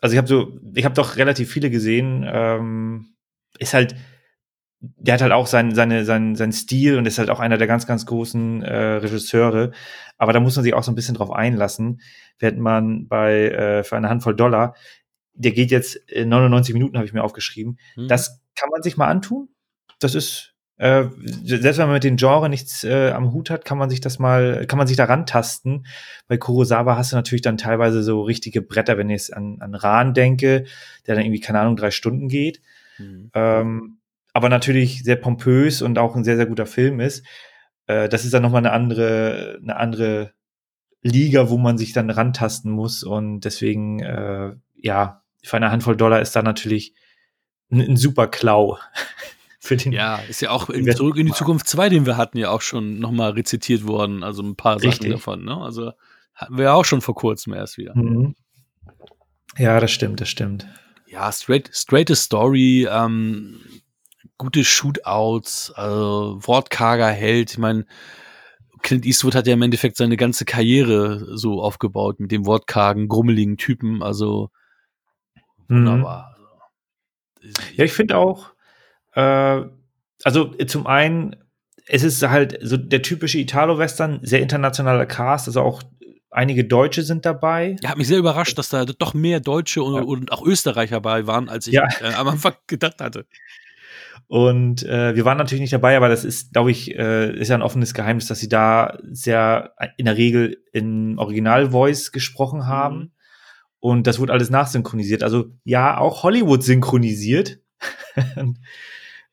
also ich habe so, ich habe doch relativ viele gesehen. Ähm, ist halt, der hat halt auch sein, seine, sein, sein Stil und ist halt auch einer der ganz, ganz großen äh, Regisseure. Aber da muss man sich auch so ein bisschen drauf einlassen. Während man bei äh, für eine Handvoll Dollar der geht jetzt 99 Minuten, habe ich mir aufgeschrieben. Mhm. Das kann man sich mal antun. Das ist, äh, selbst wenn man mit den Genre nichts äh, am Hut hat, kann man sich das mal, kann man sich daran tasten. Bei Kurosawa hast du natürlich dann teilweise so richtige Bretter, wenn ich jetzt an, an Rahn denke, der dann irgendwie, keine Ahnung, drei Stunden geht. Mhm. Ähm, aber natürlich sehr pompös und auch ein sehr, sehr guter Film ist. Äh, das ist dann nochmal eine andere, eine andere Liga, wo man sich dann rantasten muss. Und deswegen, äh, ja, für eine Handvoll Dollar ist da natürlich ein, ein super Klau. <laughs> Für den ja, ist ja auch in Zurück in die Zukunft 2, den wir hatten, ja auch schon nochmal rezitiert worden. Also ein paar Richtig. Sachen davon. Ne? Also hatten wir ja auch schon vor kurzem erst wieder. Mhm. Ja, das stimmt, das stimmt. Ja, straight, straighte Story, ähm, gute Shootouts, also wortkarger Held. Ich meine, Clint Eastwood hat ja im Endeffekt seine ganze Karriere so aufgebaut mit dem wortkargen, grummeligen Typen. Also wunderbar. Mhm. Ja, ich finde auch, äh, also zum einen, es ist halt so der typische Italo-Western, sehr internationaler Cast, also auch einige Deutsche sind dabei. Ja, hat mich sehr überrascht, dass da doch mehr Deutsche und, ja. und auch Österreicher dabei waren, als ich ja. äh, am Anfang <laughs> gedacht hatte. Und äh, wir waren natürlich nicht dabei, aber das ist, glaube ich, äh, ist ja ein offenes Geheimnis, dass sie da sehr in der Regel in Original-Voice gesprochen haben. Mhm. Und das wurde alles nachsynchronisiert. Also ja, auch Hollywood synchronisiert. <laughs>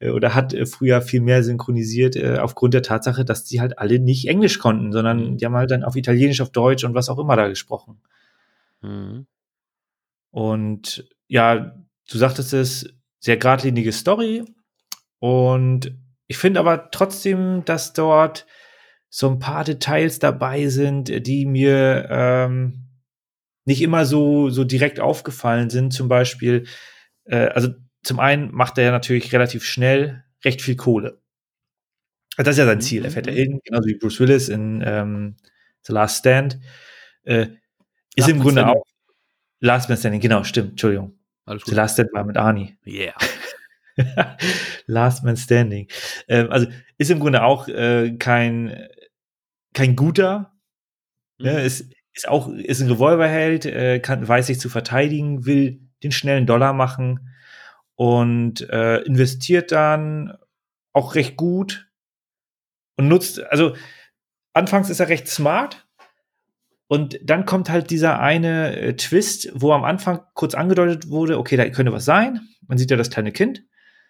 Oder hat äh, früher viel mehr synchronisiert, äh, aufgrund der Tatsache, dass die halt alle nicht Englisch konnten, sondern mhm. die haben halt dann auf Italienisch, auf Deutsch und was auch immer da gesprochen. Mhm. Und ja, du sagtest es, sehr geradlinige Story, und ich finde aber trotzdem, dass dort so ein paar Details dabei sind, die mir ähm, nicht immer so, so direkt aufgefallen sind. Zum Beispiel, äh, also zum einen macht er ja natürlich relativ schnell recht viel Kohle. Das ist ja sein Ziel. Er fährt ja mhm. in, genauso wie Bruce Willis in ähm, The Last Stand. Äh, ist im Grunde auch Last Man Standing, genau, stimmt, Entschuldigung. The Last Stand war mit Arnie. Yeah. <laughs> Last Man Standing. Ähm, also ist im Grunde auch äh, kein, kein guter. Mhm. Ne? Ist, ist auch ist ein Revolverheld, äh, kann, weiß sich zu verteidigen, will den schnellen Dollar machen und äh, investiert dann auch recht gut und nutzt, also anfangs ist er recht smart und dann kommt halt dieser eine äh, Twist, wo am Anfang kurz angedeutet wurde, okay, da könnte was sein. Man sieht ja das kleine Kind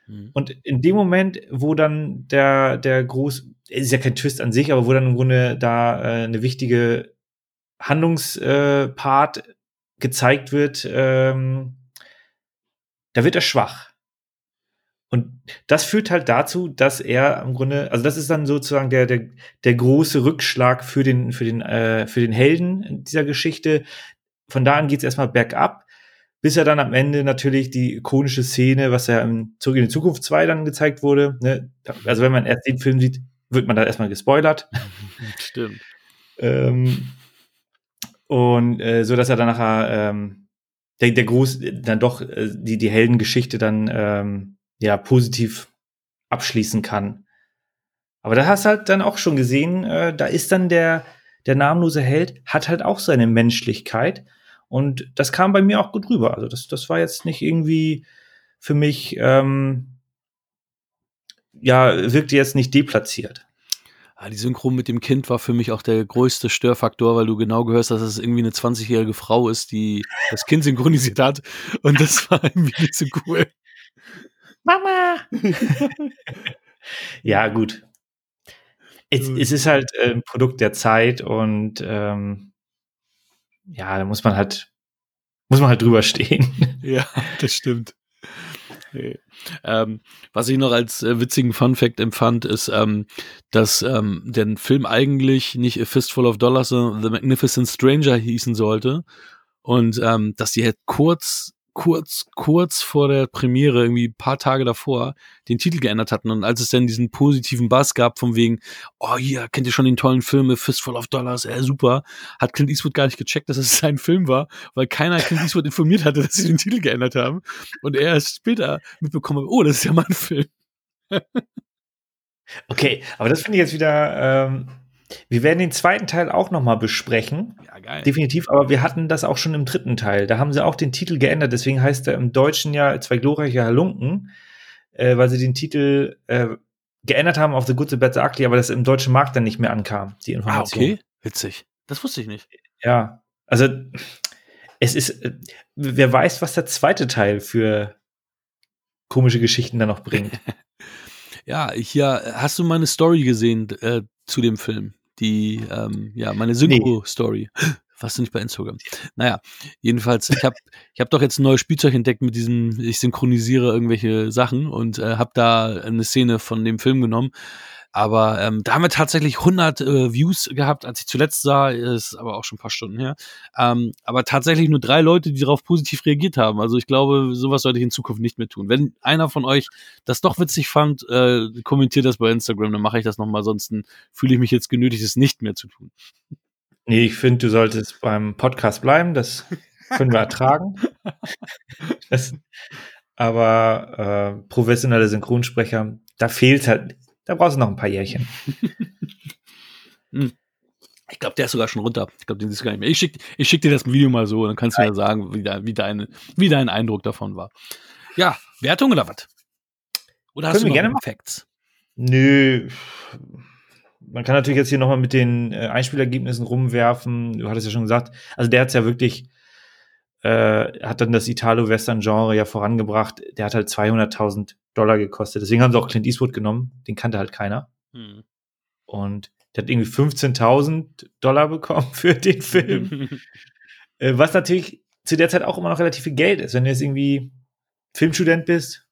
Mhm. Und in dem Moment, wo dann der, der groß, ist ja kein Twist an sich, aber wo dann im Grunde da äh, eine wichtige Handlungspart äh, gezeigt wird, ähm, da wird er schwach. Und das führt halt dazu, dass er im Grunde, also das ist dann sozusagen der, der, der große Rückschlag für den, für den, äh, für den Helden dieser Geschichte. Von da an geht es erstmal bergab bis er dann am Ende natürlich die ikonische Szene, was ja im Zurück in die Zukunft 2 dann gezeigt wurde, ne? also wenn man erst den Film sieht, wird man da erstmal gespoilert. <laughs> Stimmt. ähm, und äh, so, dass er dann nachher ähm, der, der Gruß dann doch äh, die, die Heldengeschichte dann ähm, ja positiv abschließen kann. Aber da hast du halt dann auch schon gesehen, äh, da ist dann der, der namenlose Held, hat halt auch seine Menschlichkeit und das kam bei mir auch gut rüber. Also das, das war jetzt nicht irgendwie für mich, ähm, ja, wirkte jetzt nicht deplatziert. Ja, die Synchron mit dem Kind war für mich auch der größte Störfaktor, weil du genau gehörst, dass es irgendwie eine 20-jährige Frau ist, die das Kind synchronisiert hat. Und das war irgendwie nicht so cool. Mama! <laughs> ja, gut. Es, es, ist halt ein Produkt der Zeit und ähm, ja, da muss man halt, muss man halt drüber stehen. Ja, das stimmt. Ähm, was ich noch als äh, witzigen Fun Fact empfand, ist, ähm, dass ähm, der Film eigentlich nicht A Fistful of Dollars, sondern The Magnificent Stranger hießen sollte. Und ähm, dass die halt kurz kurz, kurz vor der Premiere, irgendwie paar Tage davor, den Titel geändert hatten. Und als es dann diesen positiven Bass gab, von wegen, oh, hier, kennt ihr schon den tollen Film Fistful of Dollars, äh, super, hat Clint Eastwood gar nicht gecheckt, dass es <laughs> sein Film war, weil keiner Clint Eastwood informiert hatte, dass sie den Titel geändert haben. Und er erst später mitbekommen, oh, das ist ja mein Film. okay, aber das finde ich jetzt wieder, ähm wir werden den zweiten Teil auch noch mal besprechen. Ja, geil. Definitiv, aber wir hatten das auch schon im dritten Teil. Da haben sie auch den Titel geändert, deswegen heißt er im Deutschen ja Zwei glorreiche Halunken, äh, weil sie den Titel äh, geändert haben auf The Good, The Bad, The Ugly, aber das im deutschen Markt dann nicht mehr ankam, die Information. Ah, okay. Witzig. Das wusste ich nicht. Ja, also es ist, äh, wer weiß, was der zweite Teil für komische Geschichten dann noch bringt. <laughs> ja, hier hast du meine Story gesehen äh, zu dem Film. Die, ähm, ja, meine Synchro-Story. Nee. <gasps> Warst du nicht bei Instagram? Naja, jedenfalls, ich habe ich hab doch jetzt ein neues Spielzeug entdeckt mit diesem, ich synchronisiere irgendwelche Sachen und äh, habe da eine Szene von dem Film genommen. Aber ähm, da haben wir tatsächlich 100 äh, Views gehabt, als ich zuletzt sah, ist aber auch schon ein paar Stunden her. Ähm, aber tatsächlich nur drei Leute, die darauf positiv reagiert haben. Also ich glaube, sowas sollte ich in Zukunft nicht mehr tun. Wenn einer von euch das doch witzig fand, äh, kommentiert das bei Instagram, dann mache ich das nochmal. Sonst fühle ich mich jetzt genötigt, es nicht mehr zu tun. Nee, ich finde, du solltest beim Podcast bleiben. Das können wir ertragen. <laughs> Das, aber äh, professionelle Synchronsprecher, da fehlt halt, da brauchst du noch ein paar Jährchen. Hm. Ich glaube, der ist sogar schon runter. Ich glaube, den siehst du gar nicht mehr. Ich schicke ich schick dir das Video mal so, dann kannst du mir sagen, wie, de, wie, deine, wie dein Eindruck davon war. Ja, Wertung oder was? Oder hast Können du gerne Facts? Nö. Man kann natürlich jetzt hier nochmal mit den äh, Einspielergebnissen rumwerfen. Du hattest ja schon gesagt, also der hat es ja wirklich, äh, hat dann das Italo-Western-Genre ja vorangebracht. Der hat halt 200.000 Dollar gekostet. Deswegen haben sie auch Clint Eastwood genommen. Den kannte halt keiner. Hm. Und der hat irgendwie 15.000 Dollar bekommen <laughs> für den Film. <laughs> äh, was natürlich zu der Zeit auch immer noch relativ viel Geld ist. Wenn du jetzt irgendwie Filmstudent bist,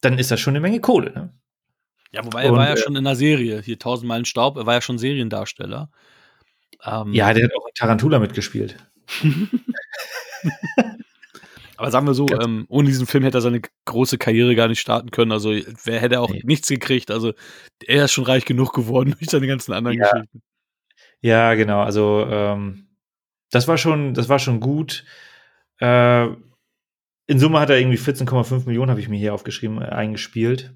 dann ist das schon eine Menge Kohle. Ne? Ja, wobei er Und, war ja äh, schon in der Serie, hier 1000 Meilen Staub, er war ja schon Seriendarsteller. Ähm, Ja, der hat auch in Tarantula mitgespielt. <laughs> aber sagen wir so, ähm, ohne diesen Film hätte er seine große Karriere gar nicht starten können. Also wer hätte auch Nee. nichts gekriegt. Also er ist schon reich genug geworden <laughs> durch seine ganzen anderen Ja. Geschichten. Ja, genau. Also ähm, das war schon, das war schon gut. Äh, in Summe hat er irgendwie 14,5 Millionen, habe ich mir hier aufgeschrieben, äh, eingespielt.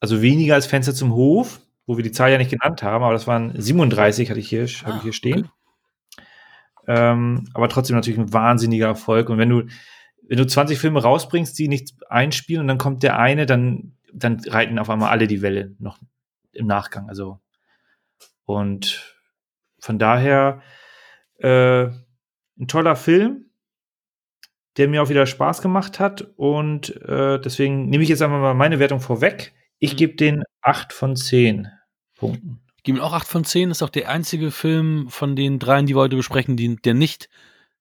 Also weniger als Fenster zum Hof, wo wir die Zahl ja nicht genannt haben, aber das waren 37, hatte ich hier, habe Ah, ich hier stehen. Ähm, aber trotzdem natürlich ein wahnsinniger Erfolg. Und wenn du, wenn du 20 Filme rausbringst, die nichts einspielen und dann kommt der eine, dann, dann reiten auf einmal alle die Welle noch im Nachgang. Also und von daher äh, ein toller Film, der mir auch wieder Spaß gemacht hat. Und äh, deswegen nehme ich jetzt einfach mal meine Wertung vorweg. Ich Mhm. gebe den 8 von 10 Punkten. Gebe ihm auch 8 von 10. Ist auch der einzige Film von den dreien, die wir heute besprechen, die, der nicht,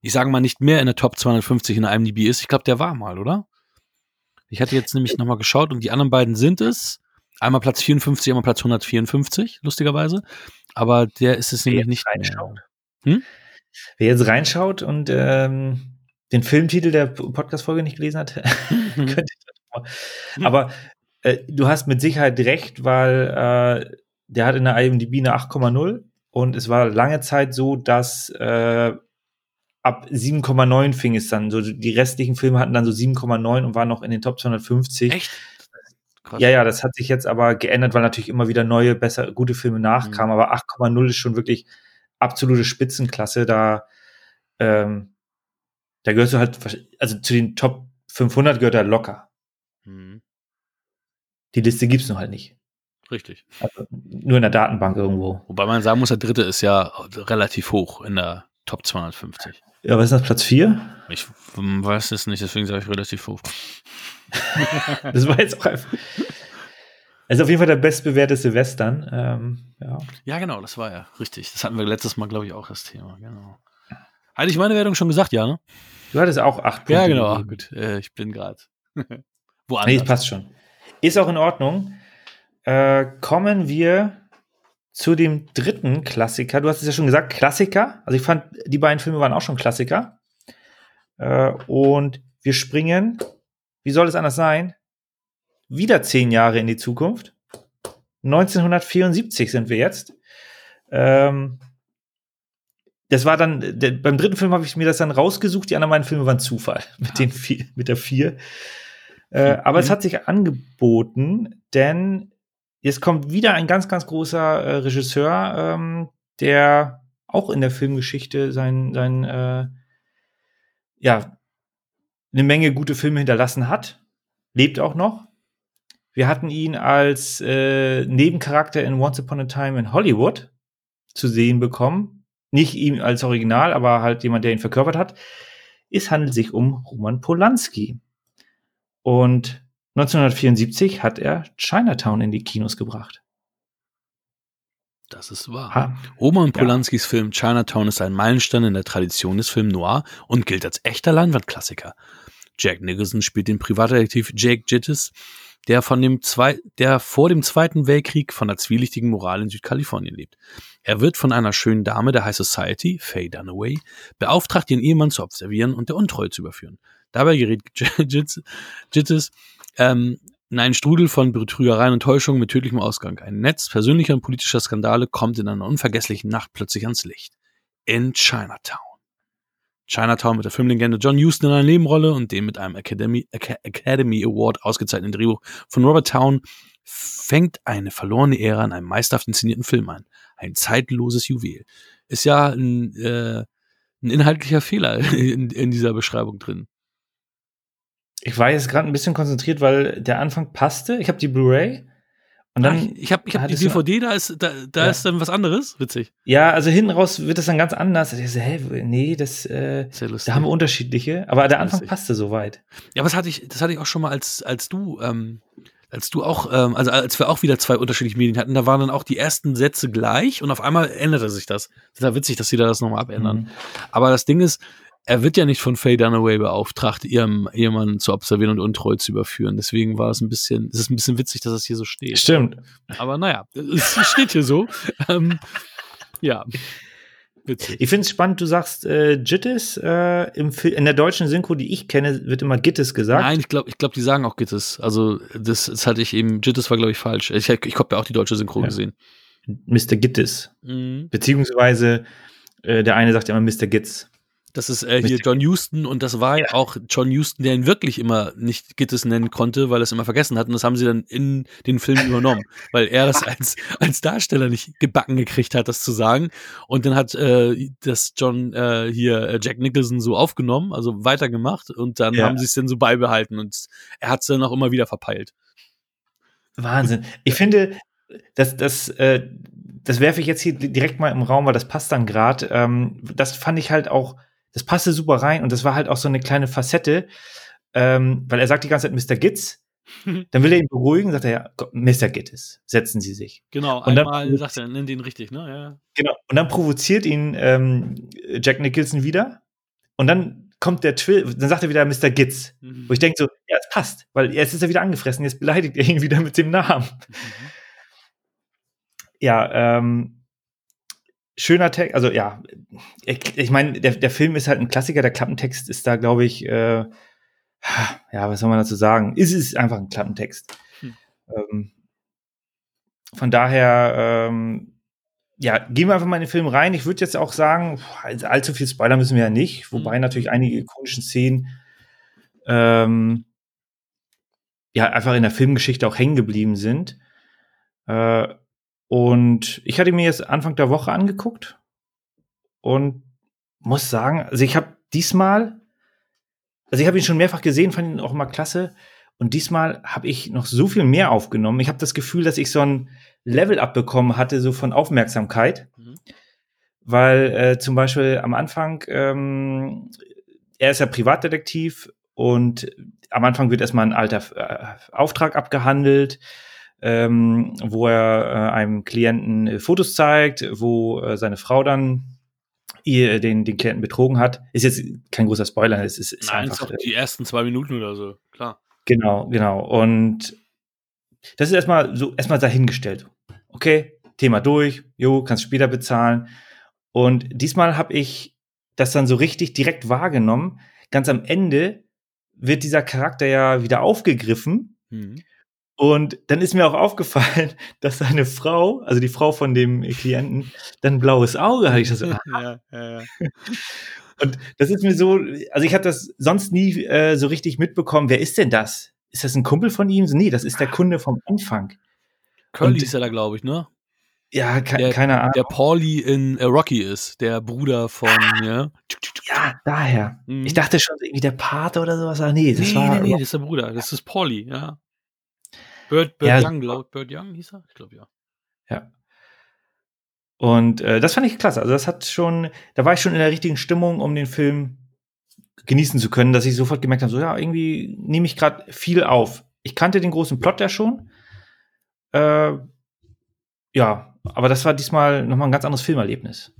ich sage mal, nicht mehr in der Top 250 in der IMDb ist. Ich glaube, der war mal, oder? Ich hatte jetzt nämlich nochmal geschaut und die anderen beiden sind es. Einmal Platz 54, einmal Platz 154, lustigerweise. Aber der ist es Wer nämlich nicht mehr. reinschaut. Hm? Wer jetzt reinschaut und ähm, den Filmtitel der Podcast-Folge nicht gelesen hat, <laughs> könnte ich das mal. Aber äh, du hast mit Sicherheit recht, weil äh, der hat in der IMDb eine 8,0 und es war lange Zeit so, dass äh, ab 7,9 fing es dann. So die restlichen Filme hatten dann so 7,9 und waren noch in den Top 250. Echt? Krass. Ja, ja, das hat sich jetzt aber geändert, weil natürlich immer wieder neue, besser, gute Filme nachkamen. Aber 8,0 ist schon wirklich absolute Spitzenklasse. Da, ähm, da gehörst du halt, also zu den Top 500 gehört er locker. Hm, Die Liste gibt's noch halt nicht. Richtig. Also nur in der Datenbank irgendwo. Wobei man sagen muss, der dritte ist ja relativ hoch in der Top 250. Ja, was ist das, Platz 4? Ich weiß es nicht, deswegen sage ich relativ hoch. <laughs> Das war jetzt auch einfach. Also auf jeden Fall der bestbewerteste Western. Ähm, ja. Ja, genau, das war ja richtig. Das hatten wir letztes Mal, glaube ich, auch das Thema. Genau. Hatte ich meine Wertung schon gesagt, ja, ne? Du hattest auch acht Punkte. Ja, genau. Ach, gut, äh, ich bin gerade <laughs> Nee, woanders. passt schon. Ist auch in Ordnung. Äh, kommen wir zu dem dritten Klassiker. Du hast es ja schon gesagt, Klassiker. Also ich fand, die beiden Filme waren auch schon Klassiker. Äh, und wir springen, wie soll es anders sein? Wieder zehn Jahre in die Zukunft. 1974 sind wir jetzt. Ähm, das war dann, der, beim dritten Film habe ich mir das dann rausgesucht. Die anderen beiden Filme waren Zufall <laughs> mit, den vier, mit der vier. Äh, aber es hat sich angeboten, denn jetzt kommt wieder ein ganz, ganz großer äh, Regisseur, ähm, der auch in der Filmgeschichte sein, sein äh, ja, eine Menge gute Filme hinterlassen hat. Lebt auch noch. Wir hatten ihn als äh, Nebencharakter in Once Upon a Time in Hollywood zu sehen bekommen. Nicht ihm als Original, aber halt jemand, der ihn verkörpert hat. Es handelt sich um Roman Polanski. Und 1974 hat er Chinatown in die Kinos gebracht. Das ist wahr. Ha. Roman Ja. Polanskis Film Chinatown ist ein Meilenstein in der Tradition des Film Noir und gilt als echter Leinwandklassiker. Jack Nicholson spielt den Privatdetektiv Jake Jittis, der von dem zwei, der vor dem Zweiten Weltkrieg von der zwielichtigen Moral in Südkalifornien lebt. Er wird von einer schönen Dame der High Society, Faye Dunaway, beauftragt, ihren Ehemann zu observieren und der Untreue zu überführen. Dabei gerät Jittis ähm, in einen Strudel von Betrügereien und Täuschungen mit tödlichem Ausgang. Ein Netz persönlicher und politischer Skandale kommt in einer unvergesslichen Nacht plötzlich ans Licht. In Chinatown. Chinatown mit der Filmlegende John Huston in einer Nebenrolle und dem mit einem Academy, Academy Award ausgezeichneten Drehbuch von Robert Town fängt eine verlorene Ära in einem meisterhaft inszenierten Film an. Ein zeitloses Juwel. Ist ja ein, äh, ein inhaltlicher Fehler <laughs> in, in dieser Beschreibung drin. Ich war jetzt gerade ein bisschen konzentriert, weil der Anfang passte. Ich habe die Blu-ray und dann, Ach, ich habe ich hab die DVD, da ist, da, da ja. ist dann was anderes. Witzig. Ja, also hinten raus wird das dann ganz anders. Ich so, hä, nee, das, äh, da haben wir unterschiedliche. Aber der Anfang passte soweit. Ja, was hatte ich, das hatte ich auch schon mal, als, als du, ähm, als du auch, ähm, also als wir auch wieder zwei unterschiedliche Medien hatten, da waren dann auch die ersten Sätze gleich und auf einmal änderte sich das. Das ist ja witzig, dass sie da das nochmal abändern. Mhm. Aber das Ding ist, er wird ja nicht von Faye Dunaway beauftragt, ihrem Ehemann zu observieren und untreu zu überführen. Deswegen war es ein bisschen, es ist ein bisschen witzig, dass das hier so steht. Stimmt. Aber naja, es steht hier so. ähm, ja. Witzig. Ich finde es spannend, du sagst äh, Gittes, äh, in der deutschen Synchro, die ich kenne, wird immer Gittes gesagt. Nein, ich glaube, ich glaub, die sagen auch Gittes. Also das, das hatte ich eben, Gittes war, glaube ich, falsch. Ich, ich habe ja auch die deutsche Synchro ja. gesehen. Mr. Gittes. Mhm. Beziehungsweise äh, der eine sagt ja immer Mr. Gitz. Das ist äh, hier John Huston und das war ja. auch John Huston, der ihn wirklich immer nicht Gittes nennen konnte, weil er es immer vergessen hat. Und das haben sie dann in den Film übernommen, <laughs> weil er das als, als Darsteller nicht gebacken gekriegt hat, das zu sagen. Und dann hat äh, das John äh, hier äh, Jack Nicholson so aufgenommen, also weitergemacht und dann ja. haben sie es dann so beibehalten und er hat es dann auch immer wieder verpeilt. Wahnsinn. Ich finde, das, das, äh, das werfe ich jetzt hier direkt mal im Raum, weil das passt dann gerade. Ähm, das fand ich halt auch das passte super rein und das war halt auch so eine kleine Facette, ähm, weil er sagt die ganze Zeit Mr. Gitz. <laughs> Dann will er ihn beruhigen, sagt er ja, Mr. Gittes, setzen Sie sich. Genau, und einmal dann, sagt er, nennt ihn richtig, ne? Ja. Genau, und dann provoziert ihn ähm, Jack Nicholson wieder und dann kommt der Twill, dann sagt er wieder Mr. Gitz. Mhm. Wo ich denke so, ja, es passt, weil jetzt ist er wieder angefressen, jetzt beleidigt er ihn <laughs> wieder mit dem Namen. Mhm. Ja, ähm, schöner Text, also ja, ich, ich meine, der, der Film ist halt ein Klassiker, der Klappentext ist da, glaube ich, äh, ja, was soll man dazu sagen? Ist es einfach ein Klappentext. Hm. Ähm, von daher, ähm, ja, gehen wir einfach mal in den Film rein. Ich würde jetzt auch sagen, allzu viel Spoiler müssen wir ja nicht, wobei hm. natürlich einige ikonischen Szenen ähm, ja einfach in der Filmgeschichte auch hängen geblieben sind. Äh, und ich hatte mir jetzt Anfang der Woche angeguckt und muss sagen, also ich habe diesmal, also ich habe ihn schon mehrfach gesehen, fand ihn auch mal klasse. Und diesmal habe ich noch so viel mehr aufgenommen. Ich habe das Gefühl, dass ich so ein Level-up bekommen hatte, so von Aufmerksamkeit. Mhm. Weil äh, zum Beispiel am Anfang, ähm, er ist ja Privatdetektiv und am Anfang wird erstmal ein alter äh, Auftrag abgehandelt ähm, wo er äh, einem Klienten äh, Fotos zeigt, wo äh, seine Frau dann ihr den, den Klienten betrogen hat. Ist jetzt kein großer Spoiler, es ist, ist Nein, einfach. Ist die ersten zwei Minuten oder so, klar. Genau, genau. Und das ist erstmal so erstmal dahingestellt. Okay, Thema durch, jo, kannst später bezahlen. Und diesmal habe ich das dann so richtig direkt wahrgenommen. Ganz am Ende wird dieser Charakter ja wieder aufgegriffen. Mhm. Und dann ist mir auch aufgefallen, <laughs> dass seine Frau, also die Frau von dem Klienten, dann ein blaues Auge hat. Ich so, <laughs> ja, ja, ja. <laughs> Und das ist mir so, also ich habe das sonst nie äh, so richtig mitbekommen. Wer ist denn das? Ist das ein Kumpel von ihm? So, nee, das ist der Kunde vom Anfang. Curly ist er da, glaube ich, ne? Ja, ke der, keine Ahnung. Der Pauli in äh, Rocky ist, der Bruder von, ah, ja. Ja, daher. Mhm. Ich dachte schon irgendwie der Pate oder sowas. Ah, nee, das nee, war. Nee, nee, das ist der Bruder. Das ist Pauli, ja. Bird, Bird ja, Young, laut Bird Young hieß er? Ich glaube ja. Ja. Und äh, das fand ich klasse. Also das hat schon, da war ich schon in der richtigen Stimmung, um den Film genießen zu können, dass ich sofort gemerkt habe, so ja, irgendwie nehme ich gerade viel auf. Ich kannte den großen Plot ja schon. Äh, ja, aber das war diesmal nochmal ein ganz anderes Filmerlebnis.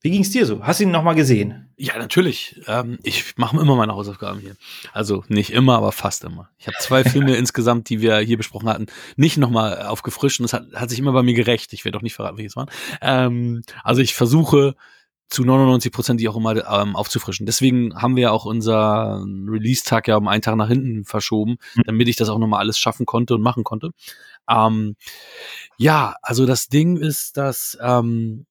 Wie ging's dir so? Hast du ihn noch mal gesehen? Ja, natürlich. Ähm, ich mache immer meine Hausaufgaben hier. Also nicht immer, aber fast immer. Ich habe zwei Filme <laughs> insgesamt, die wir hier besprochen hatten, nicht nochmal aufgefrischt und es hat, hat sich immer bei mir gerecht. Ich werde auch nicht verraten, welches waren. Ähm, also ich versuche zu 99 Prozent die auch immer ähm, aufzufrischen. Deswegen haben wir ja auch unser Release-Tag ja um einen Tag nach hinten verschoben, mhm. damit ich das auch nochmal alles schaffen konnte und machen konnte. Ähm, ja, also das Ding ist, dass ähm,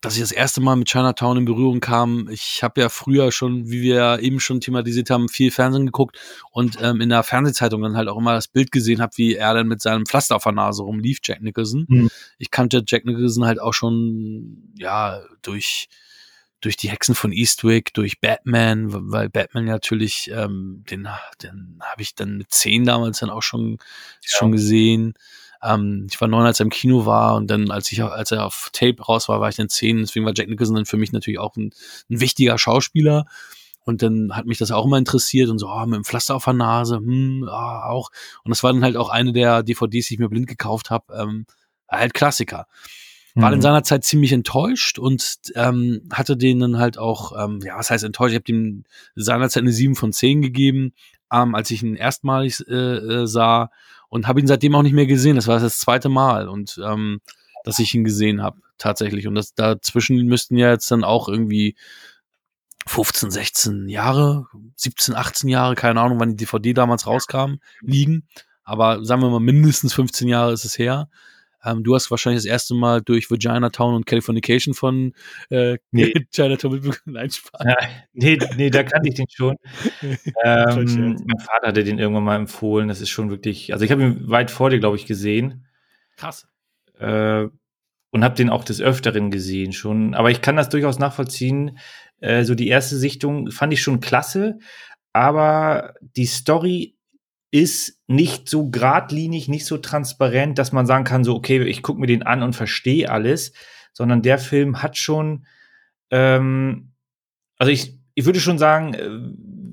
dass ich das erste Mal mit Chinatown in Berührung kam. Ich habe ja früher schon, wie wir eben schon thematisiert haben, viel Fernsehen geguckt und ähm, in der Fernsehzeitung dann halt auch immer das Bild gesehen habe, wie er dann mit seinem Pflaster auf der Nase rumlief, Jack Nicholson. Mhm. Ich kannte Jack Nicholson halt auch schon, ja, durch durch die Hexen von Eastwick, durch Batman, weil Batman natürlich, ähm, den, den habe ich dann mit zehn damals dann auch schon, ja. schon gesehen. Ähm, ich war neun, als er im Kino war und dann, als ich als er auf Tape raus war, war ich dann zehn. Deswegen war Jack Nicholson dann für mich natürlich auch ein, ein wichtiger Schauspieler. Und dann hat mich das auch immer interessiert und so, oh, mit dem Pflaster auf der Nase, hm, oh, auch. Und das war dann halt auch eine der DVDs, die ich mir blind gekauft habe. Ähm, halt Klassiker. War mhm. in seiner Zeit ziemlich enttäuscht und ähm, hatte den dann halt auch, ähm, ja, was heißt enttäuscht? Ich habe ihm seinerzeit eine 7 von 10 gegeben, ähm, als ich ihn erstmalig äh, äh, sah und habe ihn seitdem auch nicht mehr gesehen. Das war das zweite Mal und ähm, dass ich ihn gesehen habe tatsächlich. Und das dazwischen müssten ja jetzt dann auch irgendwie 15, 16 Jahre, 17, 18 Jahre, keine Ahnung, wann die DVD damals rauskam, liegen. Aber sagen wir mal, mindestens 15 Jahre ist es her. Ähm, du hast wahrscheinlich das erste Mal durch Vagina Town und Californication von äh, nee. <laughs> Chinatown mitbekommen. Nein, Spaß. Ja, nee, nee, da kannte ich den schon. <laughs> ähm, mein Vater hatte den irgendwann mal empfohlen. Das ist schon wirklich, also ich habe ihn weit vor dir, glaube ich, gesehen. Krass. Äh, und habe den auch des Öfteren gesehen schon. Aber ich kann das durchaus nachvollziehen. Äh, so die erste Sichtung fand ich schon klasse, aber die Story ist nicht so geradlinig, nicht so transparent, dass man sagen kann, so, okay, ich gucke mir den an und verstehe alles, sondern der Film hat schon, ähm, also ich, ich würde schon sagen, äh,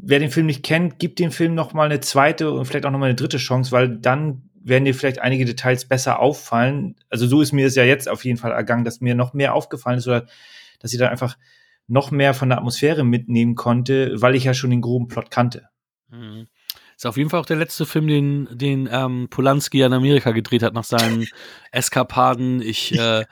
wer den Film nicht kennt, gibt dem Film noch mal eine zweite und vielleicht auch noch mal eine dritte Chance, weil dann werden dir vielleicht einige Details besser auffallen. Also so ist mir es ja jetzt auf jeden Fall ergangen, dass mir noch mehr aufgefallen ist oder dass ich da einfach noch mehr von der Atmosphäre mitnehmen konnte, weil ich ja schon den groben Plot kannte. Mhm. Ist auf jeden Fall auch der letzte Film, den, den ähm, Polanski in Amerika gedreht hat nach seinen <laughs> Eskapaden. Ich äh,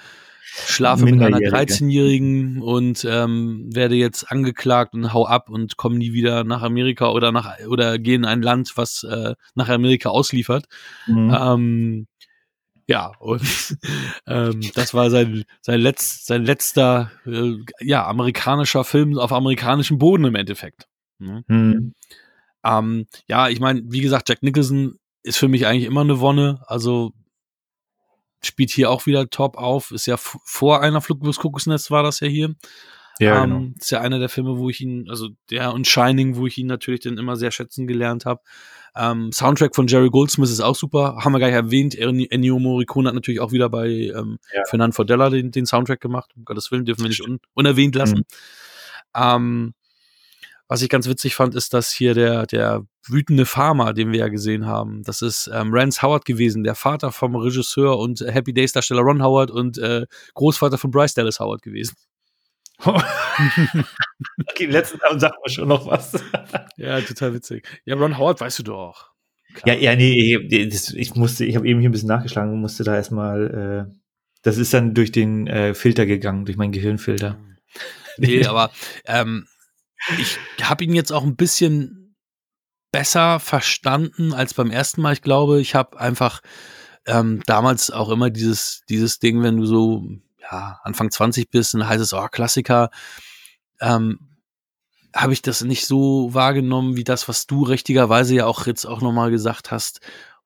schlafe mit einer 13-Jährigen und ähm, werde jetzt angeklagt und hau ab und komme nie wieder nach Amerika oder nach oder gehe in ein Land, was äh, nach Amerika ausliefert. Mhm. Ähm, ja, und <laughs> ähm, das war sein, sein, letzt, sein letzter äh, ja, amerikanischer Film auf amerikanischem Boden im Endeffekt. Ne? Mhm. Ähm, ja, ich meine, wie gesagt, Jack Nicholson ist für mich eigentlich immer eine Wonne. Also spielt hier auch wieder top auf. Ist ja vor einer Flugbus Kokosnest war das ja hier. Ja, ähm, genau. Ist ja einer der Filme, wo ich ihn, also der und Shining, wo ich ihn natürlich dann immer sehr schätzen gelernt habe. Ähm, Soundtrack von Jerry Goldsmith ist auch super. Haben wir gleich erwähnt. Ennio Morricone hat natürlich auch wieder bei ähm, ja. Fernand Fordella den, den Soundtrack gemacht. Um Gottes Willen dürfen wir nicht un unerwähnt lassen. Mhm. Ähm, was ich ganz witzig fand, ist, dass hier der, der wütende Farmer, den wir ja gesehen haben, das ist ähm, Rance Howard gewesen, der Vater vom Regisseur und Happy Days Darsteller Ron Howard und äh, Großvater von Bryce Dallas Howard gewesen. <laughs> okay, letzten Namen sagt man schon noch was. <laughs> ja, total witzig. Ja, Ron Howard weißt du doch. Klar. Ja, ja, nee, das, ich musste, ich habe eben hier ein bisschen nachgeschlagen und musste da erstmal, äh, das ist dann durch den äh, Filter gegangen, durch meinen Gehirnfilter. Nee, aber ähm, ich habe ihn jetzt auch ein bisschen besser verstanden als beim ersten Mal. Ich glaube, ich habe einfach ähm, damals auch immer dieses, dieses Ding, wenn du so ja, Anfang 20 bist, dann heißt es, oh, Klassiker, ähm, habe ich das nicht so wahrgenommen wie das, was du richtigerweise ja auch jetzt auch nochmal gesagt hast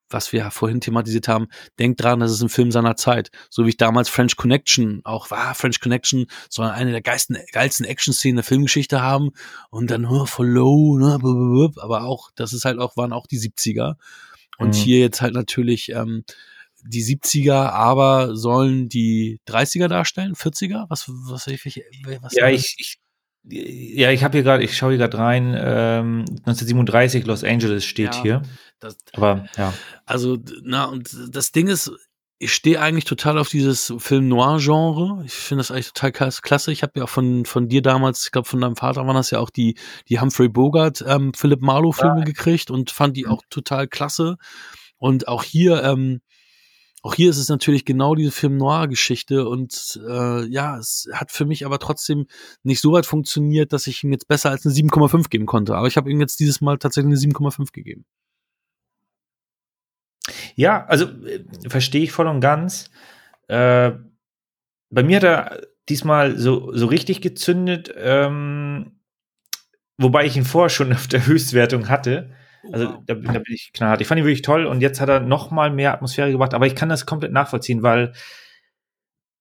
was wir vorhin thematisiert haben, denkt dran, das ist ein Film seiner Zeit. So wie ich damals French Connection auch war. French Connection soll eine der geilsten, geilsten Action-Szenen der Filmgeschichte haben. Und dann, oh, follow, ne, aber auch, das ist halt auch, waren auch die 70er. Und mhm. hier jetzt halt natürlich, ähm, die 70er, aber sollen die 30er darstellen? 40er? Was, was, was ja, ich, ich ja, ich habe hier gerade, ich schaue hier gerade rein, ähm, 1937 Los Angeles steht ja, hier. Das, Aber ja. Also, na, und das Ding ist, ich stehe eigentlich total auf dieses Film-Noir-Genre. Ich finde das eigentlich total klasse. Ich habe ja auch von, von dir damals, ich glaube von deinem Vater waren das ja auch die, die Humphrey Bogart, ähm, Philip Marlowe-Filme ja. gekriegt und fand die auch total klasse. Und auch hier, ähm, auch hier ist es natürlich genau diese Film-Noir-Geschichte und äh, ja, es hat für mich aber trotzdem nicht so weit funktioniert, dass ich ihm jetzt besser als eine 7,5 geben konnte. Aber ich habe ihm jetzt dieses Mal tatsächlich eine 7,5 gegeben. Ja, also äh, verstehe ich voll und ganz. Äh, bei mir hat er diesmal so, so richtig gezündet, ähm, wobei ich ihn vorher schon <laughs> auf der Höchstwertung hatte. Also wow. da, da, bin ich knallhart. Ich fand ihn wirklich toll und jetzt hat er noch mal mehr Atmosphäre gebracht, aber ich kann das komplett nachvollziehen, weil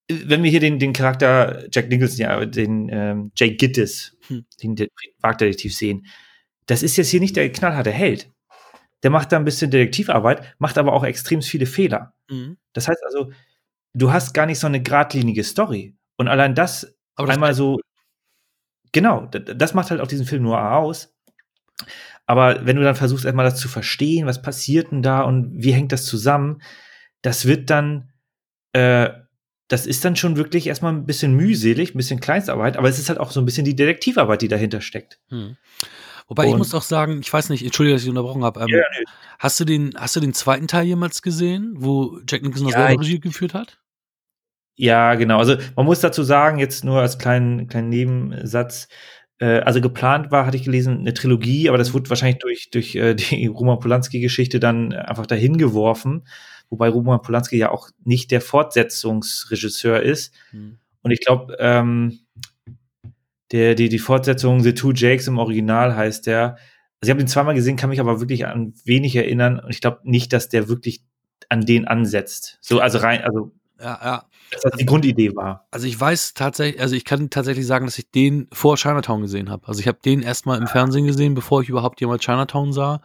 äh, wenn wir hier den, den Charakter Jack Nicholson, ja, den ähm, Jake Gittes, hm. den Privatdetektiv sehen, das ist jetzt hier nicht der knallharte Held der macht da ein bisschen Detektivarbeit, macht aber auch extrem viele Fehler. Mhm. Das heißt also, du hast gar nicht so eine geradlinige Story. Und allein das, das einmal so, genau, das macht halt auch diesen Film nur aus. Aber wenn du dann versuchst, erstmal das zu verstehen, was passiert denn da und wie hängt das zusammen, das wird dann, äh, das ist dann schon wirklich erstmal ein bisschen mühselig, ein bisschen Kleinstarbeit, aber es ist halt auch so ein bisschen die Detektivarbeit, die dahinter steckt. Hm. Wobei und ich muss auch sagen, ich weiß nicht, entschuldige, dass ich unterbrochen habe. Ähm, ja. Hast du den, hast du den zweiten Teil jemals gesehen, wo Jack Nicholson ja, das Regie geführt hat? Ja, genau. Also man muss dazu sagen, jetzt nur als kleinen, kleinen Nebensatz, äh, also geplant war, hatte ich gelesen, eine Trilogie, aber das wurde wahrscheinlich durch, durch äh, die <laughs> Roman Polanski-Geschichte dann einfach dahin geworfen. Wobei Roman Polanski ja auch nicht der Fortsetzungsregisseur ist. Hm. Und ich glaube, ähm, der, die, die Fortsetzung The Two Jakes im Original heißt der. Also ich habe den zweimal gesehen, kann mich aber wirklich an wenig erinnern. Und ich glaube nicht, dass der wirklich an den ansetzt. So, also rein, also ja, ja. Dass das die Grundidee war. Also ich weiß tatsächlich, also ich kann tatsächlich sagen, dass ich den vor Chinatown gesehen habe. Also ich habe den erstmal im ah. Fernsehen gesehen, bevor ich überhaupt jemals Chinatown sah.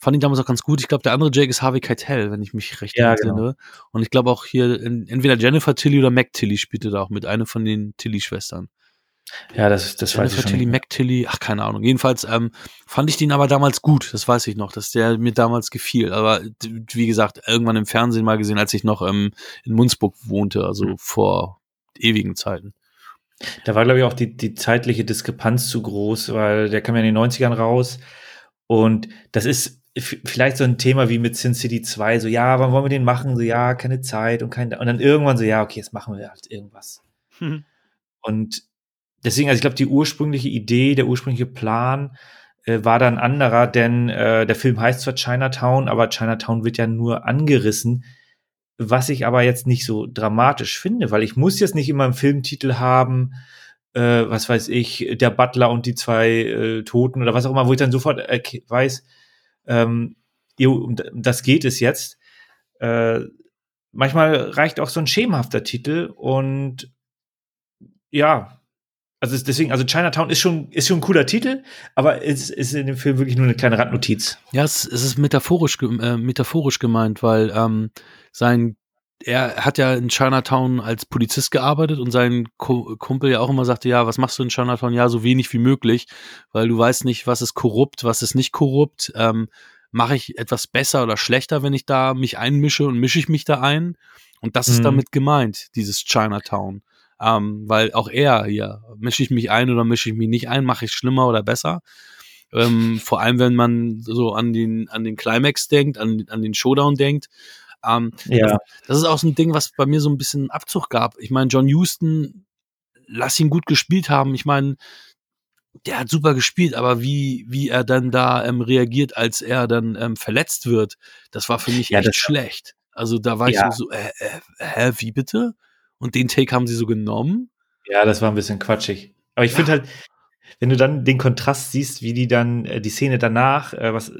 Fand ihn damals auch ganz gut. Ich glaube, der andere Jake ist Harvey Keitel, wenn ich mich recht ja, entsinne. Genau. Und ich glaube auch hier entweder Jennifer Tilly oder Mac Tilly spielte da auch mit, eine von den Tilly-Schwestern. Ja, das, das weiß ich schon. Tilly, McTilly, ach, keine Ahnung. Jedenfalls ähm, fand ich den aber damals gut, das weiß ich noch, dass der mir damals gefiel. Aber wie gesagt, irgendwann im Fernsehen mal gesehen, als ich noch ähm, in Munzburg wohnte, also mhm. vor ewigen Zeiten. Da war, glaube ich, auch die, die zeitliche Diskrepanz zu groß, weil der kam ja in den 90ern raus. Und das ist vielleicht so ein Thema wie mit Sin City 2, so, ja, wann wollen wir den machen? So, ja, keine Zeit und kein, und dann irgendwann so, ja, okay, jetzt machen wir halt irgendwas. Mhm. <laughs> Und deswegen, also ich glaube, die ursprüngliche Idee, der ursprüngliche Plan äh, war dann anderer, denn äh, der Film heißt zwar Chinatown, aber Chinatown wird ja nur angerissen, was ich aber jetzt nicht so dramatisch finde, weil ich muss jetzt nicht immer einen Filmtitel haben, äh, was weiß ich, der Butler und die zwei äh, Toten oder was auch immer, wo ich dann sofort äh, weiß, ähm, jo, das geht es jetzt. Äh, manchmal reicht auch so ein schemenhafter Titel und ja, also deswegen, also Chinatown ist schon, ist schon ein cooler Titel, aber es ist in dem Film wirklich nur eine kleine Randnotiz. Ja, es, es ist metaphorisch, äh, metaphorisch gemeint, weil ähm, sein, er hat ja in Chinatown als Polizist gearbeitet und sein Kumpel ja auch immer sagte, ja, was machst du in Chinatown? Ja, so wenig wie möglich, weil du weißt nicht, was ist korrupt, was ist nicht korrupt. Ähm, Mache ich etwas besser oder schlechter, wenn ich da mich einmische und mische ich mich da ein? Und das ist mhm. damit gemeint, dieses Chinatown. Ähm, weil auch er hier, mische ich mich ein oder mische ich mich nicht ein, mache ich schlimmer oder besser. Ähm, vor allem, wenn man so an den, an den Climax denkt, an, an den Showdown denkt. Ähm, ja. Das, das, ist auch so ein Ding, was bei mir so ein bisschen Abzug gab. Ich meine, John Houston, lass ihn gut gespielt haben. Ich meine, der hat super gespielt, aber wie, wie er dann da ähm, reagiert, als er dann ähm, verletzt wird, das war für mich ja, echt schlecht. Also da war ja. ich so, so äh, äh, hä, wie bitte? Und den Take haben sie so genommen. Ja, das war ein bisschen quatschig. Aber ich ja. finde halt, wenn du dann den Kontrast siehst, wie die dann, äh, die Szene danach, äh, was,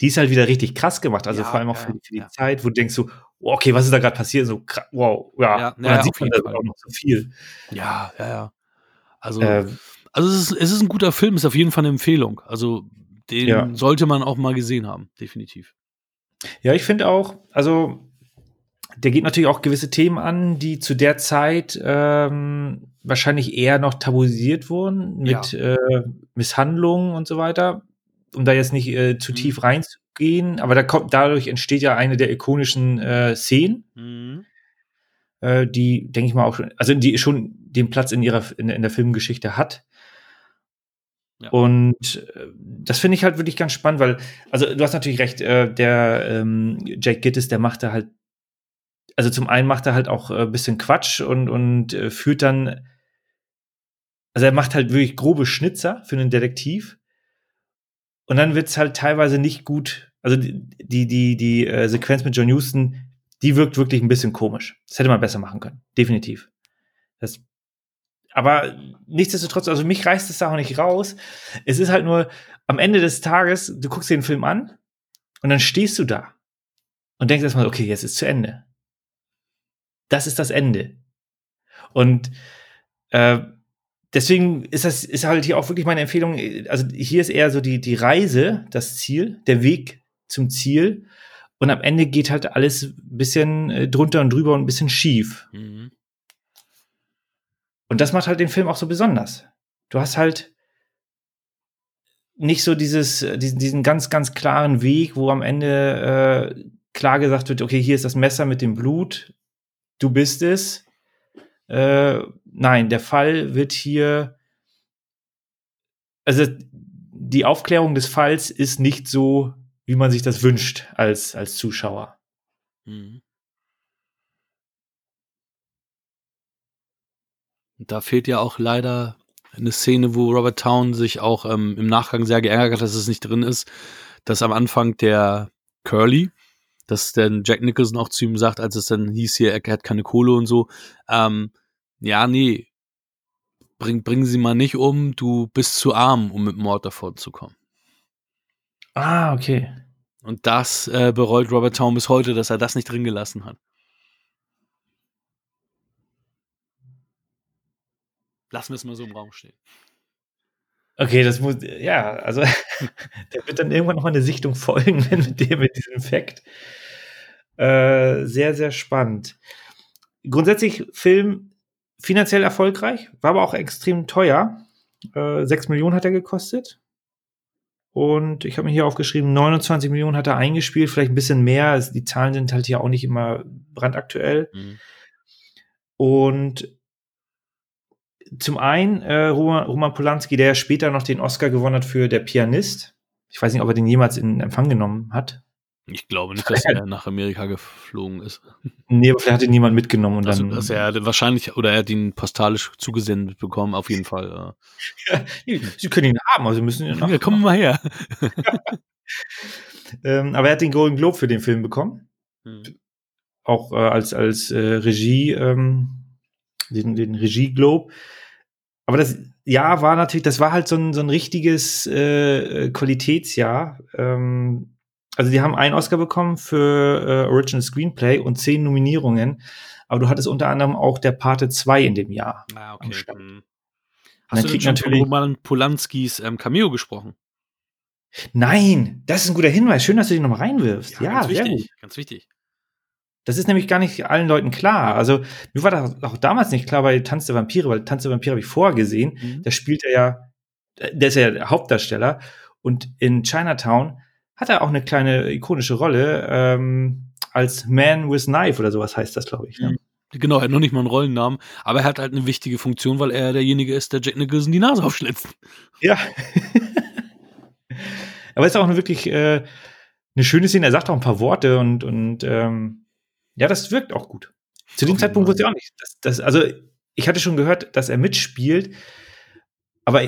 die ist halt wieder richtig krass gemacht. Also ja, vor allem auch für, für die ja. Zeit, wo du denkst so, oh, okay, was ist da gerade passiert? So, wow, ja. ja, und dann sieht man das auch noch so viel. Ja, ja, ja. Also, ähm, also es ist, es ist ein guter Film, ist auf jeden Fall eine Empfehlung. Also den sollte man auch mal gesehen haben, definitiv. Ja, ich finde auch, also der geht natürlich auch gewisse Themen an, die zu der Zeit ähm, wahrscheinlich eher noch tabuisiert wurden mit ja. äh, Misshandlungen und so weiter, um da jetzt nicht äh, zu mhm. tief reinzugehen. Aber da kommt dadurch entsteht ja eine der ikonischen äh, Szenen. Mhm. äh, die, denke ich mal, auch schon, also die schon den Platz in ihrer, in, in der Filmgeschichte hat. Ja. Und äh, das finde ich halt wirklich ganz spannend, weil, also du hast natürlich recht, äh, der ähm, Jake Gittes, der macht da halt, also zum einen macht er halt auch ein äh, bisschen Quatsch und, und äh, führt dann, also er macht halt wirklich grobe Schnitzer für einen Detektiv. Und dann wird's halt teilweise nicht gut. Also die, die, die, äh, Sequenz mit John Houston, die wirkt wirklich ein bisschen komisch. Das hätte man besser machen können. Definitiv. Das aber nichtsdestotrotz, also mich reißt es da auch nicht raus. Es ist halt nur, am Ende des Tages, du guckst dir den Film an und dann stehst du da und denkst erstmal, okay, jetzt ist zu Ende. Das ist das Ende. Und äh, deswegen ist das ist halt hier auch wirklich meine Empfehlung. Also hier ist eher so die, die Reise, das Ziel, der Weg zum Ziel. Und am Ende geht halt alles ein bisschen äh, drunter und drüber und ein bisschen schief. Mhm. Und das macht halt den Film auch so besonders. Du hast halt nicht so dieses, diesen, diesen ganz, ganz klaren Weg, wo am Ende äh, klar gesagt wird, okay, hier ist das Messer mit dem Blut, du bist es. Äh, nein, der Fall wird hier, also die Aufklärung des Falls ist nicht so, wie man sich das wünscht als, als Zuschauer. Mhm. Da fehlt ja auch leider eine Szene, wo Robert Town sich auch ähm, im Nachgang sehr geärgert hat, dass es nicht drin ist, dass am Anfang der Curly, dass dann Jack Nicholson auch zu ihm sagt, als es dann hieß hier, er hat keine Kohle und so, ähm, ja, nee, bring, bring sie mal nicht um, du bist zu arm, um mit Mord davon zu kommen. Ah, okay. Und das äh, bereut Robert Town bis heute, dass er das nicht drin gelassen hat. Lassen wir es mal so im Raum stehen. Okay, das muss, ja, also <laughs> der wird dann irgendwann noch mal eine Sichtung folgen <laughs> mit dem, mit diesem Fakt. Äh, sehr, sehr spannend. Grundsätzlich Film finanziell erfolgreich, war aber auch extrem teuer. Äh, 6 Millionen hat er gekostet. Und ich habe mir hier aufgeschrieben, 29 Millionen hat er eingespielt, vielleicht ein bisschen mehr. Die Zahlen sind halt hier auch nicht immer brandaktuell. Mhm. Und zum einen äh, Roman, Polanski, der später noch den Oscar gewonnen hat für Der Pianist. Ich weiß nicht, ob er den jemals in Empfang genommen hat. Ich glaube nicht, dass <laughs> er nach Amerika geflogen ist. Nee, aber vielleicht hat ihn niemand mitgenommen und also, dann. Also er wahrscheinlich, oder er hat ihn postalisch zugesendet bekommen, auf jeden Fall. Ja, <laughs> Sie können ihn haben, also müssen ihn. Ja, komm mal her. <laughs> ähm, aber er hat den Golden Globe für den Film bekommen. Hm. Auch äh, als, als äh, Regie, ähm, den, den Regie Globe. Aber das Jahr war natürlich, das war halt so ein, so ein richtiges äh, Qualitätsjahr. Ähm, also die haben einen Oscar bekommen für äh, Original Screenplay und zehn Nominierungen. Aber du hattest unter anderem auch der Pate 2 in dem Jahr. Ah, okay. Hm. Hast du denn schon von Roman Polanskis ähm, Cameo gesprochen? Nein, das ist ein guter Hinweis. Schön, dass du den noch reinwirfst. Ja, ja ganz wichtig. Ganz wichtig. Das ist nämlich gar nicht allen Leuten klar. Also mir war das auch damals nicht klar bei Tanz der Vampire, weil Tanz der Vampire habe ich vorher gesehen. Mhm. Da spielt er ja, der ist ja der Hauptdarsteller. Und in Chinatown hat er auch eine kleine ikonische Rolle ähm, als Man with Knife oder sowas heißt das, glaube ich. Ne? Mhm. Genau, er hat noch nicht mal einen Rollennamen, aber er hat halt eine wichtige Funktion, weil er derjenige ist, der Jack Nicholson die Nase aufschlitzt. Ja. <laughs> aber es ist auch eine wirklich äh, eine schöne Szene. Er sagt auch ein paar Worte und, und ähm, ja, das wirkt auch gut. Zu dem Zeitpunkt wusste ich auch nicht. Dass, dass, also, ich hatte schon gehört, dass er mitspielt, aber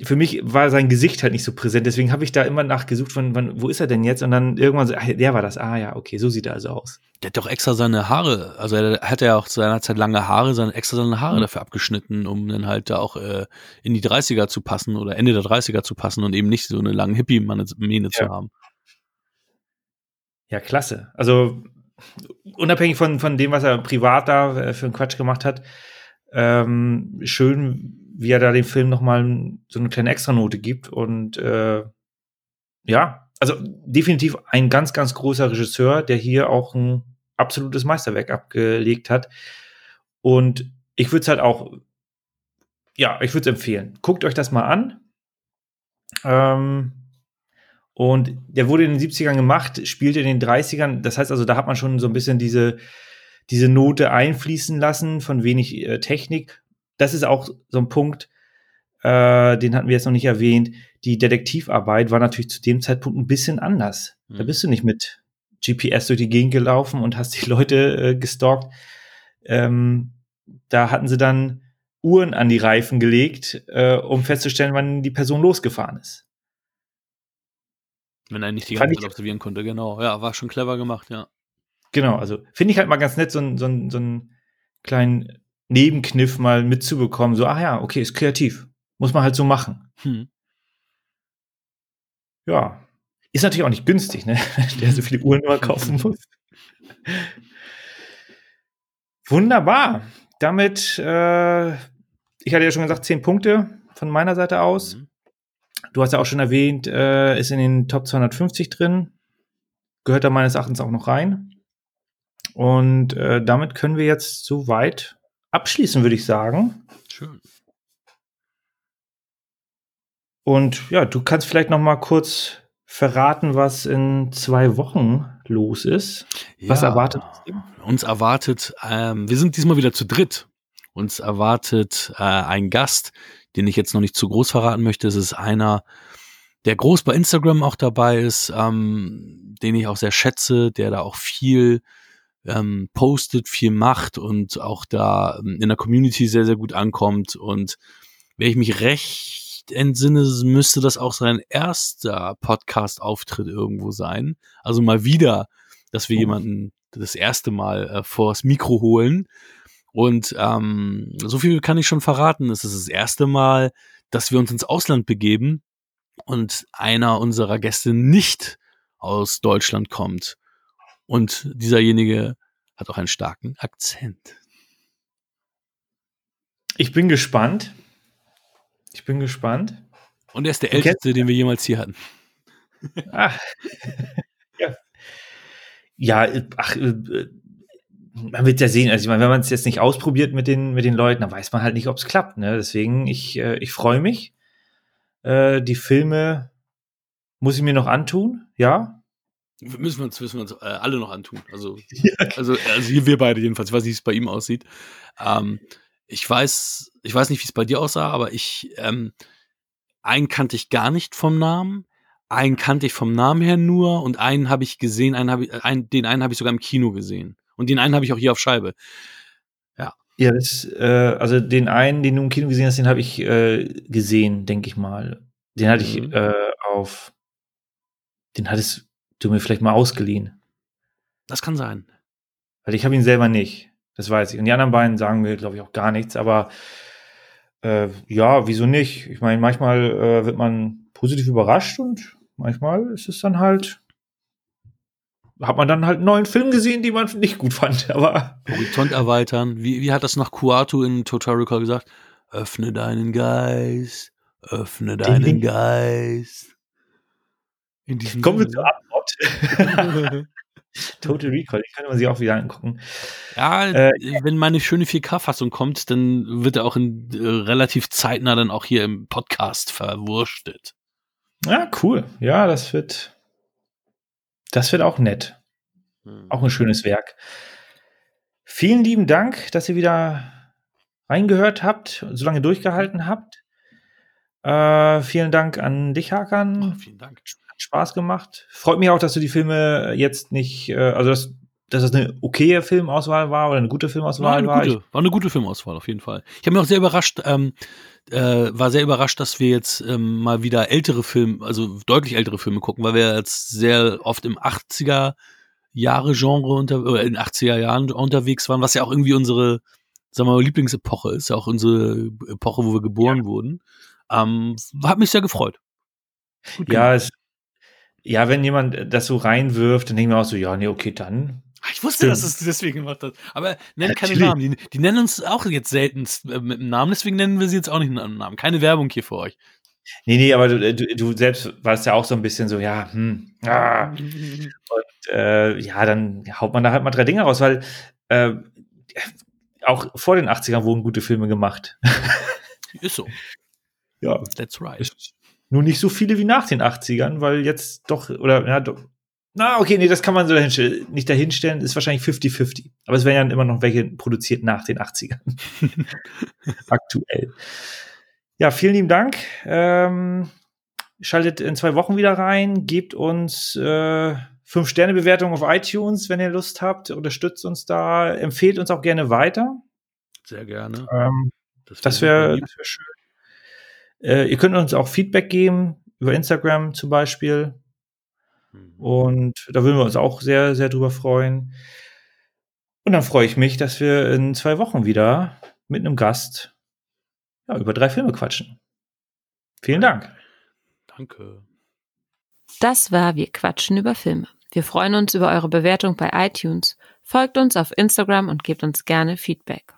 für mich war sein Gesicht halt nicht so präsent. Deswegen habe ich da immer nachgesucht, von, wann, wo ist er denn jetzt? Und dann irgendwann so, ach, der war das. Ah ja, okay, so sieht er also aus. Der hat doch extra seine Haare, also er hat ja auch zu seiner Zeit lange Haare, seine, extra seine Haare mhm. dafür abgeschnitten, um dann halt da auch äh, in die 30er zu passen oder Ende der 30er zu passen und eben nicht so eine lange Hippie-Mähne ja. zu haben. Ja, klasse. Also unabhängig von, von dem, was er privat da äh, für einen Quatsch gemacht hat, ähm, schön, wie er da dem Film nochmal so eine kleine Extranote gibt. Und äh, ja, also definitiv ein ganz, ganz großer Regisseur, der hier auch ein absolutes Meisterwerk abgelegt hat. Und ich würde es halt auch, ja, ich würde es empfehlen. Guckt euch das mal an. Ähm, und der wurde in den 70ern gemacht, spielte in den 30ern. Das heißt also, da hat man schon so ein bisschen diese, diese Note einfließen lassen von wenig äh, Technik. Das ist auch so ein Punkt, äh, den hatten wir jetzt noch nicht erwähnt. Die Detektivarbeit war natürlich zu dem Zeitpunkt ein bisschen anders. Mhm. Da bist du nicht mit GPS durch die Gegend gelaufen und hast die <laughs> Leute äh, gestalkt. Ähm, da hatten sie dann Uhren an die Reifen gelegt, äh, um festzustellen, wann die Person losgefahren ist. Wenn er nicht die ganze Zeit observieren konnte, genau. Ja, war schon clever gemacht, ja. Genau, also finde ich halt mal ganz nett, so, so, so einen kleinen Nebenkniff mal mitzubekommen. So, ach ja, okay, ist kreativ. Muss man halt so machen. Hm. Ja. Ist natürlich auch nicht günstig, ne? <laughs> Der so viele Uhren immer kaufen <laughs> muss. Wunderbar. Damit, äh, ich hatte ja schon gesagt, zehn Punkte von meiner Seite aus. Mhm. Du hast ja auch schon erwähnt, äh, ist in den Top 250 drin. Gehört da meines Erachtens auch noch rein. Und äh, damit können wir jetzt soweit abschließen, würde ich sagen. Schön. Und ja, du kannst vielleicht noch mal kurz verraten, was in zwei Wochen los ist. Ja, was erwartet uns? erwartet, ähm, wir sind diesmal wieder zu dritt. Uns erwartet äh, ein Gast, den ich jetzt noch nicht zu groß verraten möchte. Es ist einer, der groß bei Instagram auch dabei ist, ähm, den ich auch sehr schätze, der da auch viel ähm, postet, viel macht und auch da ähm, in der Community sehr, sehr gut ankommt. Und wenn ich mich recht entsinne, müsste das auch sein erster Podcast-Auftritt irgendwo sein. Also mal wieder, dass wir jemanden das erste Mal äh, vors Mikro holen. Und ähm, so viel kann ich schon verraten. Es ist das erste Mal, dass wir uns ins Ausland begeben und einer unserer Gäste nicht aus Deutschland kommt. Und dieserjenige hat auch einen starken Akzent. Ich bin gespannt. Ich bin gespannt. Und er ist der älteste, den wir jemals hier hatten. Ah. <laughs> ja. ja, ach, äh, man wird ja sehen, also ich meine, wenn man es jetzt nicht ausprobiert mit den, mit den Leuten, dann weiß man halt nicht, ob es klappt. Ne? Deswegen, ich, äh, ich freue mich. Äh, die Filme muss ich mir noch antun, ja. Müssen wir uns, müssen wir uns äh, alle noch antun. Also, <laughs> ja. also, also hier wir beide jedenfalls. Ich weiß nicht, wie es bei ihm aussieht. Ähm, ich weiß, ich weiß nicht, wie es bei dir aussah, aber ich, ähm, einen kannte ich gar nicht vom Namen. Einen kannte ich vom Namen her nur und einen habe ich gesehen, einen habe ich, einen, den einen habe ich sogar im Kino gesehen. Und den einen habe ich auch hier auf Scheibe. Ja. Ja, das, äh, also den einen, den du im Kino gesehen hast, den habe ich äh, gesehen, denke ich mal. Den hatte mhm. ich äh, auf, den hattest du mir vielleicht mal ausgeliehen. Das kann sein. Weil ich habe ihn selber nicht. Das weiß ich. Und die anderen beiden sagen mir, glaube ich, auch gar nichts. Aber äh, ja, wieso nicht? Ich meine, manchmal äh, wird man positiv überrascht und manchmal ist es dann halt hat man dann halt einen neuen Film gesehen, die man nicht gut fand. <laughs> Aber Horizont erweitern. Wie, wie hat das nach Kuatu in Total Recall gesagt? Öffne deinen Geist, öffne deinen Ding. Geist. In diesem Kommen wir zur Antwort. <laughs> Total Recall, den könnte man sich auch wieder angucken. Ja, äh, wenn meine schöne 4K-Fassung kommt, dann wird er auch in, äh, relativ zeitnah dann auch hier im Podcast verwurstet. Ja, cool. Ja, das wird, das wird auch nett. Hm. Auch ein schönes Werk. Vielen lieben Dank, dass ihr wieder reingehört habt, so lange durchgehalten habt. Äh, vielen Dank an dich, Hakan. Oh, vielen Dank. Hat Spaß gemacht. Freut mich auch, dass du die Filme jetzt nicht, äh, also dass, dass das eine okaye Filmauswahl war oder eine gute Filmauswahl war. Eine gute, war eine gute Filmauswahl auf jeden Fall. Ich habe mich auch sehr überrascht, ähm, äh, war sehr überrascht, dass wir jetzt ähm, mal wieder ältere Filme, also deutlich ältere Filme gucken, weil wir jetzt sehr oft im 80er Jahre Genre unter, oder in 80er Jahren unterwegs waren, was ja auch irgendwie unsere, sagen wir mal, Lieblingsepoche ist, ja auch unsere Epoche, wo wir geboren ja. wurden. Ähm, hat mich sehr gefreut. ja, es, ja, wenn jemand das so reinwirft, dann denken wir auch so, ja, nee, okay, dann ich wusste, Stimmt. dass es deswegen gemacht hat. Aber nenn keine Namen. Die, die, nennen uns auch jetzt selten äh, mit einem Namen, deswegen nennen wir sie jetzt auch nicht mit einem Namen. Keine Werbung hier für euch. Nee, nee, aber du, du, du selbst warst ja auch so ein bisschen so, ja, hm, ah. Und äh, ja, dann haut man da halt mal drei Dinge raus, weil äh, auch vor den 80ern wurden gute Filme gemacht. <laughs> Ist so. Ja. That's right. Nur nicht so viele wie nach den 80ern, weil jetzt doch, oder ja, doch, Na, okay, nee, das kann man so dahinstellen. nicht dahinstellen, ist wahrscheinlich 50-50. Aber es werden ja immer noch welche produziert nach den 80ern. <laughs> Aktuell. Ja, vielen lieben Dank. Ähm, schaltet in zwei Wochen wieder rein, gebt uns äh, fünf Sterne Bewertung auf iTunes, wenn ihr Lust habt, unterstützt uns da, empfehlt uns auch gerne weiter. Sehr gerne. Ähm, das wäre wär, wär schön. Äh, ihr könnt uns auch Feedback geben über Instagram zum Beispiel. Mhm. Und da würden wir uns auch sehr, sehr drüber freuen. Und dann freue ich mich, dass wir in zwei Wochen wieder mit einem Gast ja, über drei Filme quatschen. Vielen Dank. Danke. Das war Wir quatschen über Filme. Wir freuen uns über eure Bewertung bei iTunes. Folgt uns auf Instagram und gebt uns gerne Feedback.